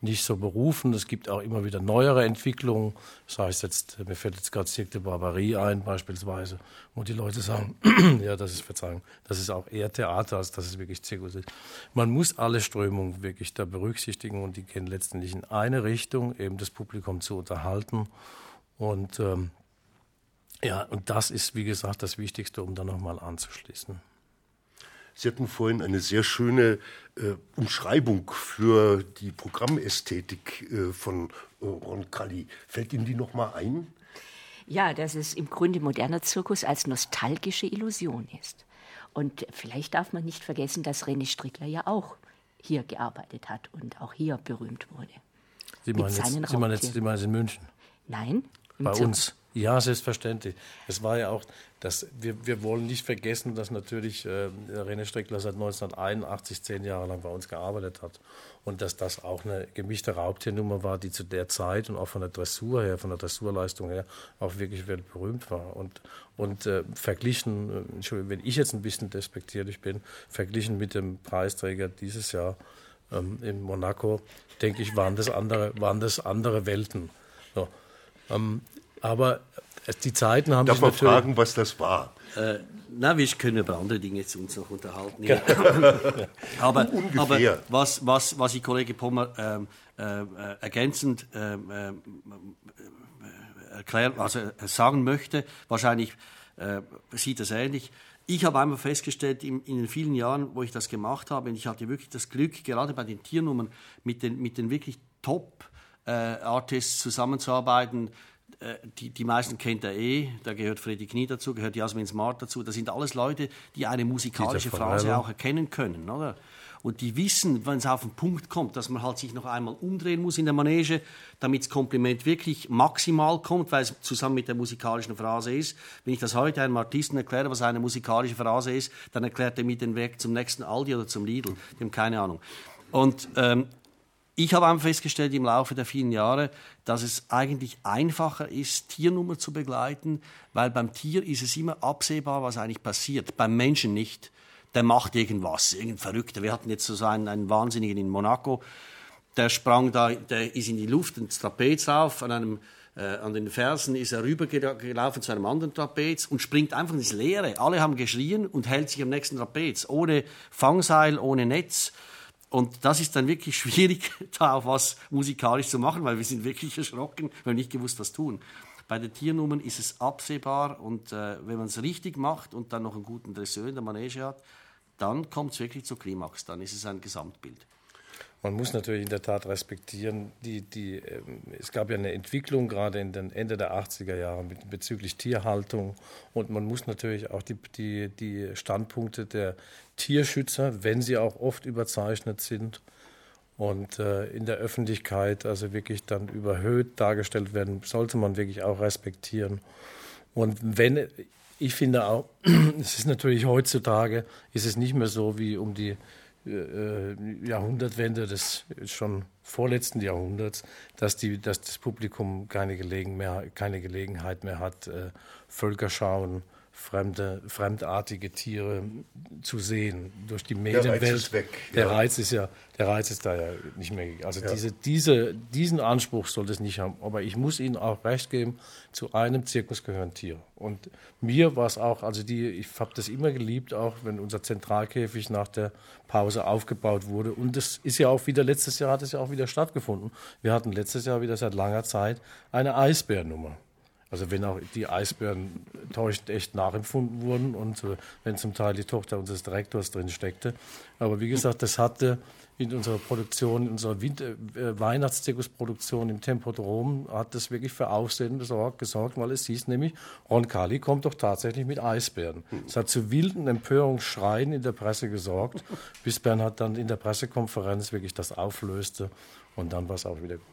nicht so berufen. Es gibt auch immer wieder neuere Entwicklungen. Das heißt jetzt, mir fällt jetzt gerade Cirque de Barbarie ein, beispielsweise, wo die Leute sagen, ja, das ist Verzeihung, das ist auch eher Theater, als dass es wirklich Zirkus ist. Man muss alle Strömungen wirklich da berücksichtigen und die gehen letztendlich in eine Richtung, eben das Publikum zu unterhalten. Und ähm, ja, und das ist, wie gesagt, das Wichtigste, um da nochmal anzuschließen. Sie hatten vorhin eine sehr schöne äh, Umschreibung für die Programmästhetik äh, von äh, Roncalli. Fällt Ihnen die noch mal ein? Ja, dass es im Grunde moderner Zirkus als nostalgische Illusion ist. Und vielleicht darf man nicht vergessen, dass René Strickler ja auch hier gearbeitet hat und auch hier berühmt wurde. Sie meinen, jetzt, Sie meinen jetzt, Sie meinen in München? Nein. Bei Zirkus. uns. Ja, selbstverständlich. Es war ja auch, dass wir, wir wollen nicht vergessen, dass natürlich äh, René Streckler seit 1981 zehn Jahre lang bei uns gearbeitet hat und dass das auch eine gemischte Raubtiernummer war, die zu der Zeit und auch von der Dressur her, von der Dressurleistung her auch wirklich weltberühmt war. Und, und äh, verglichen, äh, wenn ich jetzt ein bisschen despektierlich bin, verglichen mit dem Preisträger dieses Jahr ähm, in Monaco, denke ich, waren das andere, waren das andere Welten. So. Ähm, aber die Zeiten haben Darf sich man fragen, was das war? Äh, na, wir können über andere Dinge zu uns noch unterhalten. Ja. aber, aber was, was, was ich Kollege Pommer ähm, äh, ergänzend ähm, äh, erklären, also äh, sagen möchte, wahrscheinlich äh, sieht das ähnlich. Ich habe einmal festgestellt, in, in, den vielen Jahren, wo ich das gemacht habe, und ich hatte wirklich das Glück, gerade bei den Tiernummern mit den, mit den wirklich Top-Artists zusammenzuarbeiten, äh, die, die meisten kennt er eh, da gehört Freddy Knie dazu, gehört Jasmin Smart dazu. Das sind alles Leute, die eine musikalische Phrase auch erkennen können, oder? Und die wissen, wenn es auf den Punkt kommt, dass man halt sich noch einmal umdrehen muss in der Manege, damit das Kompliment wirklich maximal kommt, weil es zusammen mit der musikalischen Phrase ist. Wenn ich das heute einem Artisten erkläre, was eine musikalische Phrase ist, dann erklärt er mir den Weg zum nächsten Aldi oder zum Lidl. Die haben keine Ahnung. Und ähm, ich habe einfach festgestellt im Laufe der vielen Jahre, dass es eigentlich einfacher ist, Tiernummer zu begleiten, weil beim Tier ist es immer absehbar, was eigentlich passiert. Beim Menschen nicht. Der macht irgendwas, irgendein Verrückter. Wir hatten jetzt so einen, einen Wahnsinnigen in Monaco, der sprang da, der ist in die Luft ins Trapez rauf, an einem äh, an den Fersen ist er rübergelaufen zu einem anderen Trapez und springt einfach ins Leere. Alle haben geschrien und hält sich am nächsten Trapez, ohne Fangseil, ohne Netz. Und das ist dann wirklich schwierig, da auch was musikalisch zu machen, weil wir sind wirklich erschrocken, weil wir nicht gewusst, was tun. Bei den Tiernummern ist es absehbar und äh, wenn man es richtig macht und dann noch einen guten Dresseur in der Manege hat, dann kommt es wirklich zur Klimax, dann ist es ein Gesamtbild. Man muss natürlich in der Tat respektieren, die, die, äh, es gab ja eine Entwicklung gerade in den Ende der 80er Jahre mit, bezüglich Tierhaltung und man muss natürlich auch die, die, die Standpunkte der Tierschützer, wenn sie auch oft überzeichnet sind und äh, in der Öffentlichkeit also wirklich dann überhöht dargestellt werden, sollte man wirklich auch respektieren. Und wenn, ich finde auch, es ist natürlich heutzutage, ist es nicht mehr so wie um die äh, Jahrhundertwende des schon vorletzten Jahrhunderts, dass, die, dass das Publikum keine, Gelegen mehr, keine Gelegenheit mehr hat, äh, Völkerschauen fremde, fremdartige Tiere zu sehen durch die Medienwelt. Der Reiz ist weg. Der ja. Reiz ist ja, der Reiz ist da ja nicht mehr. Also ja. diese, diese, diesen Anspruch sollte es nicht haben. Aber ich muss Ihnen auch recht geben, zu einem Zirkus gehören Tiere. Und mir war es auch, also die, ich habe das immer geliebt, auch wenn unser Zentralkäfig nach der Pause aufgebaut wurde. Und das ist ja auch wieder, letztes Jahr hat es ja auch wieder stattgefunden. Wir hatten letztes Jahr wieder seit langer Zeit eine Eisbärnummer. Also wenn auch die Eisbären täuschend echt nachempfunden wurden und äh, wenn zum Teil die Tochter unseres Direktors drin steckte. Aber wie gesagt, das hatte in unserer Produktion, in unserer Winter äh, Weihnachtszirkusproduktion im Tempodrom, hat das wirklich für Aufsehen besorgt, gesorgt, weil es hieß nämlich, Ron Kali kommt doch tatsächlich mit Eisbären. Es hat zu wilden Empörungsschreien in der Presse gesorgt, bis Bernhard dann in der Pressekonferenz wirklich das auflöste und dann war es auch wieder gut.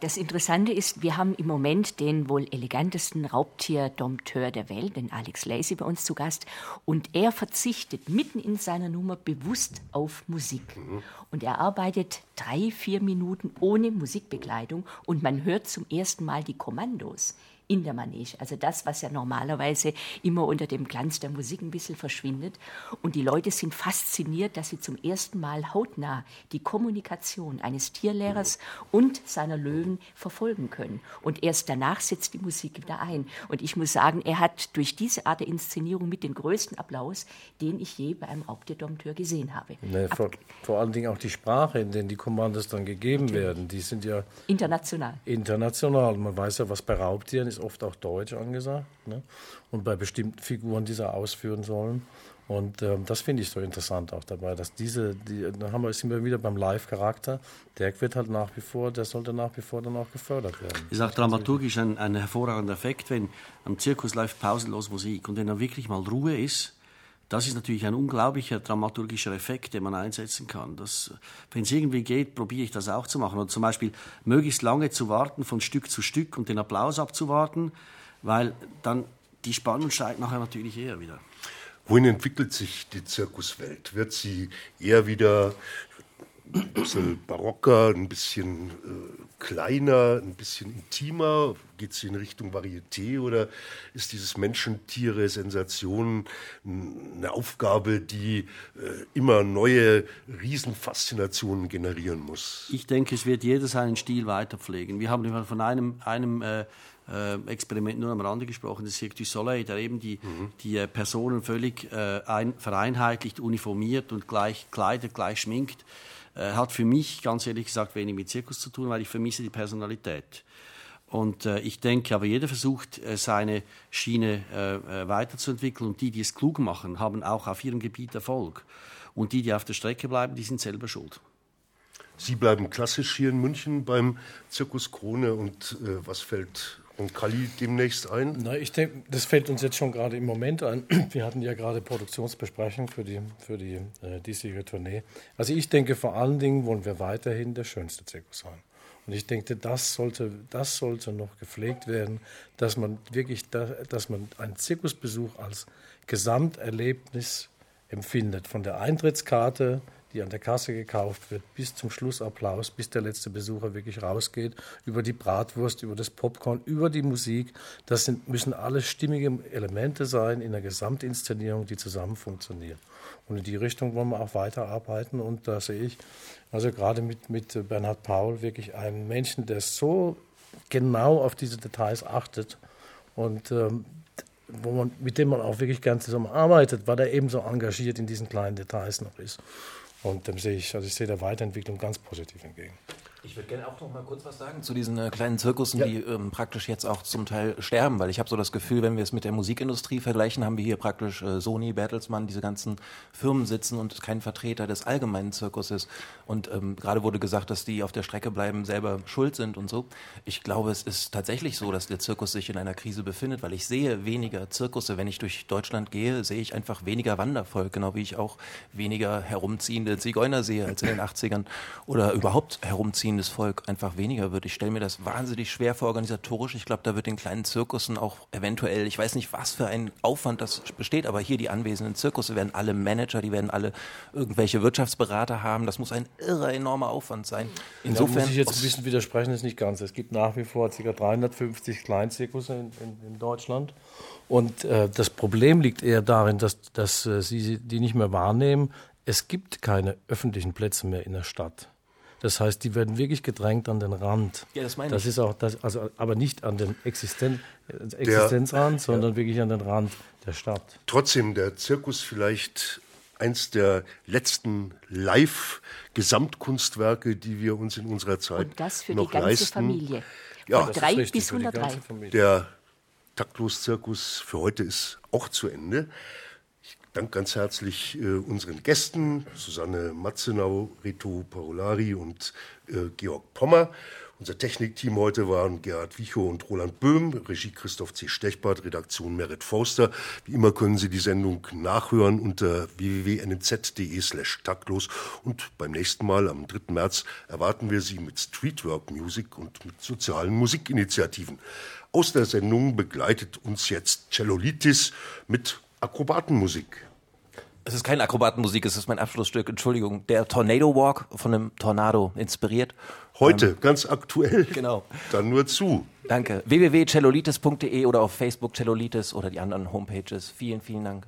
Das Interessante ist, wir haben im Moment den wohl elegantesten Raubtierdompteur der Welt, den Alex Lacey, bei uns zu Gast. Und er verzichtet mitten in seiner Nummer bewusst auf Musik. Mhm. Und er arbeitet drei, vier Minuten ohne Musikbegleitung und man hört zum ersten Mal die Kommandos in der Manege. Also das, was ja normalerweise immer unter dem Glanz der Musik ein bisschen verschwindet. Und die Leute sind fasziniert, dass sie zum ersten Mal hautnah die Kommunikation eines Tierlehrers und seiner Löwen verfolgen können. Und erst danach setzt die Musik wieder ein. Und ich muss sagen, er hat durch diese Art der Inszenierung mit den größten Applaus, den ich je bei einem Raubtierdompteur gesehen habe. Nee, vor, vor, allen Dingen auch die Sprache, in der die Kommandos dann gegeben Natürlich. werden, die sind ja international. International. Man weiß ja, was bei Raubtieren ist ist oft auch Deutsch angesagt ne? und bei bestimmten Figuren, die sie ausführen sollen. Und ähm, das finde ich so interessant auch dabei, dass diese, die, da haben wir, sind wir wieder beim Live-Charakter, der wird halt nach wie vor, der sollte nach wie vor dann auch gefördert werden. Ist auch dramaturgisch ein, ein hervorragender Effekt, wenn am Zirkus läuft pausenlos Musik und wenn da wirklich mal Ruhe ist, das ist natürlich ein unglaublicher dramaturgischer Effekt, den man einsetzen kann. Wenn es irgendwie geht, probiere ich das auch zu machen. Oder zum Beispiel möglichst lange zu warten, von Stück zu Stück und den Applaus abzuwarten, weil dann die Spannung steigt nachher natürlich eher wieder. Wohin entwickelt sich die Zirkuswelt? Wird sie eher wieder ein bisschen barocker, ein bisschen äh, kleiner, ein bisschen intimer? Geht es in Richtung Varieté oder ist dieses Menschen-Tiere, Sensationen eine Aufgabe, die äh, immer neue Riesenfaszinationen generieren muss? Ich denke, es wird jeder seinen Stil weiterpflegen. Wir haben von einem, einem äh, äh, Experiment nur am Rande gesprochen, das Cirque du Soleil, der eben die, mhm. die äh, Personen völlig äh, ein, vereinheitlicht, uniformiert und gleich kleidet, gleich schminkt. Äh, hat für mich ganz ehrlich gesagt wenig mit Zirkus zu tun, weil ich vermisse die Personalität. Und äh, ich denke, aber jeder versucht, äh, seine Schiene äh, äh, weiterzuentwickeln. Und die, die es klug machen, haben auch auf ihrem Gebiet Erfolg. Und die, die auf der Strecke bleiben, die sind selber schuld. Sie bleiben klassisch hier in München beim Zirkus Krone. Und was fällt und Kali demnächst ein? Na, ich denke, das fällt uns jetzt schon gerade im Moment ein. Wir hatten ja gerade Produktionsbesprechung für die, für die äh, diesjährige Tournee. Also ich denke, vor allen Dingen wollen wir weiterhin der schönste Zirkus sein. Und ich denke, das sollte, das sollte noch gepflegt werden, dass man wirklich, da, dass man einen Zirkusbesuch als Gesamterlebnis empfindet. Von der Eintrittskarte die an der Kasse gekauft wird, bis zum Schlussapplaus, bis der letzte Besucher wirklich rausgeht, über die Bratwurst, über das Popcorn, über die Musik. Das sind, müssen alles stimmige Elemente sein in der Gesamtinszenierung, die zusammen funktionieren. Und in die Richtung wollen wir auch weiterarbeiten. Und da sehe ich, also gerade mit, mit Bernhard Paul, wirklich einen Menschen, der so genau auf diese Details achtet und ähm, wo man, mit dem man auch wirklich gern zusammenarbeitet, weil er eben so engagiert in diesen kleinen Details noch ist. Und dem sehe ich, also ich sehe der Weiterentwicklung ganz positiv entgegen. Ich würde gerne auch noch mal kurz was sagen zu diesen äh, kleinen Zirkussen, ja. die ähm, praktisch jetzt auch zum Teil sterben, weil ich habe so das Gefühl, wenn wir es mit der Musikindustrie vergleichen, haben wir hier praktisch äh, Sony, Bertelsmann, diese ganzen Firmen sitzen und kein Vertreter des allgemeinen Zirkuses. Und ähm, gerade wurde gesagt, dass die auf der Strecke bleiben, selber schuld sind und so. Ich glaube, es ist tatsächlich so, dass der Zirkus sich in einer Krise befindet, weil ich sehe weniger Zirkusse. Wenn ich durch Deutschland gehe, sehe ich einfach weniger Wandervolk, genau wie ich auch weniger herumziehende Zigeuner sehe als in den 80ern oder überhaupt herumziehende angesehenes Volk einfach weniger wird. Ich stelle mir das wahnsinnig schwer vor organisatorisch. Ich glaube, da wird den kleinen Zirkussen auch eventuell, ich weiß nicht, was für ein Aufwand das besteht, aber hier die anwesenden Zirkusse werden alle Manager, die werden alle irgendwelche Wirtschaftsberater haben. Das muss ein irre enormer Aufwand sein. Insofern da muss ich jetzt ein bisschen widersprechen, das ist nicht ganz. Es gibt nach wie vor ca. 350 Kleinzirkusse in, in, in Deutschland. Und äh, das Problem liegt eher darin, dass, dass äh, sie die nicht mehr wahrnehmen. Es gibt keine öffentlichen Plätze mehr in der Stadt. Das heißt, die werden wirklich gedrängt an den Rand. Ja, das meine das ich. Ist auch das, also, aber nicht an den Existen Existenzrand, der, sondern ja. wirklich an den Rand der Stadt. Trotzdem, der Zirkus vielleicht eins der letzten Live-Gesamtkunstwerke, die wir uns in unserer Zeit Und das für noch die ganze leisten. Familie. Ja, Von drei bis 103. Der Taktlos-Zirkus für heute ist auch zu Ende danke ganz herzlich äh, unseren Gästen, Susanne Matzenau, Reto Parolari und äh, Georg Pommer. Unser Technikteam heute waren Gerhard Wichow und Roland Böhm, Regie Christoph C. Stechbart, Redaktion Merit Forster. Wie immer können Sie die Sendung nachhören unter www.nz.de slash taktlos und beim nächsten Mal am 3. März erwarten wir Sie mit Streetwork Music und mit sozialen Musikinitiativen. Aus der Sendung begleitet uns jetzt Cellolitis mit Akrobatenmusik. Es ist keine Akrobatenmusik, es ist mein Abschlussstück, Entschuldigung. Der Tornado Walk von einem Tornado inspiriert. Heute, ähm, ganz aktuell. Genau. Dann nur zu. Danke. www.cellolitis.de oder auf Facebook Cellolitis oder die anderen Homepages. Vielen, vielen Dank.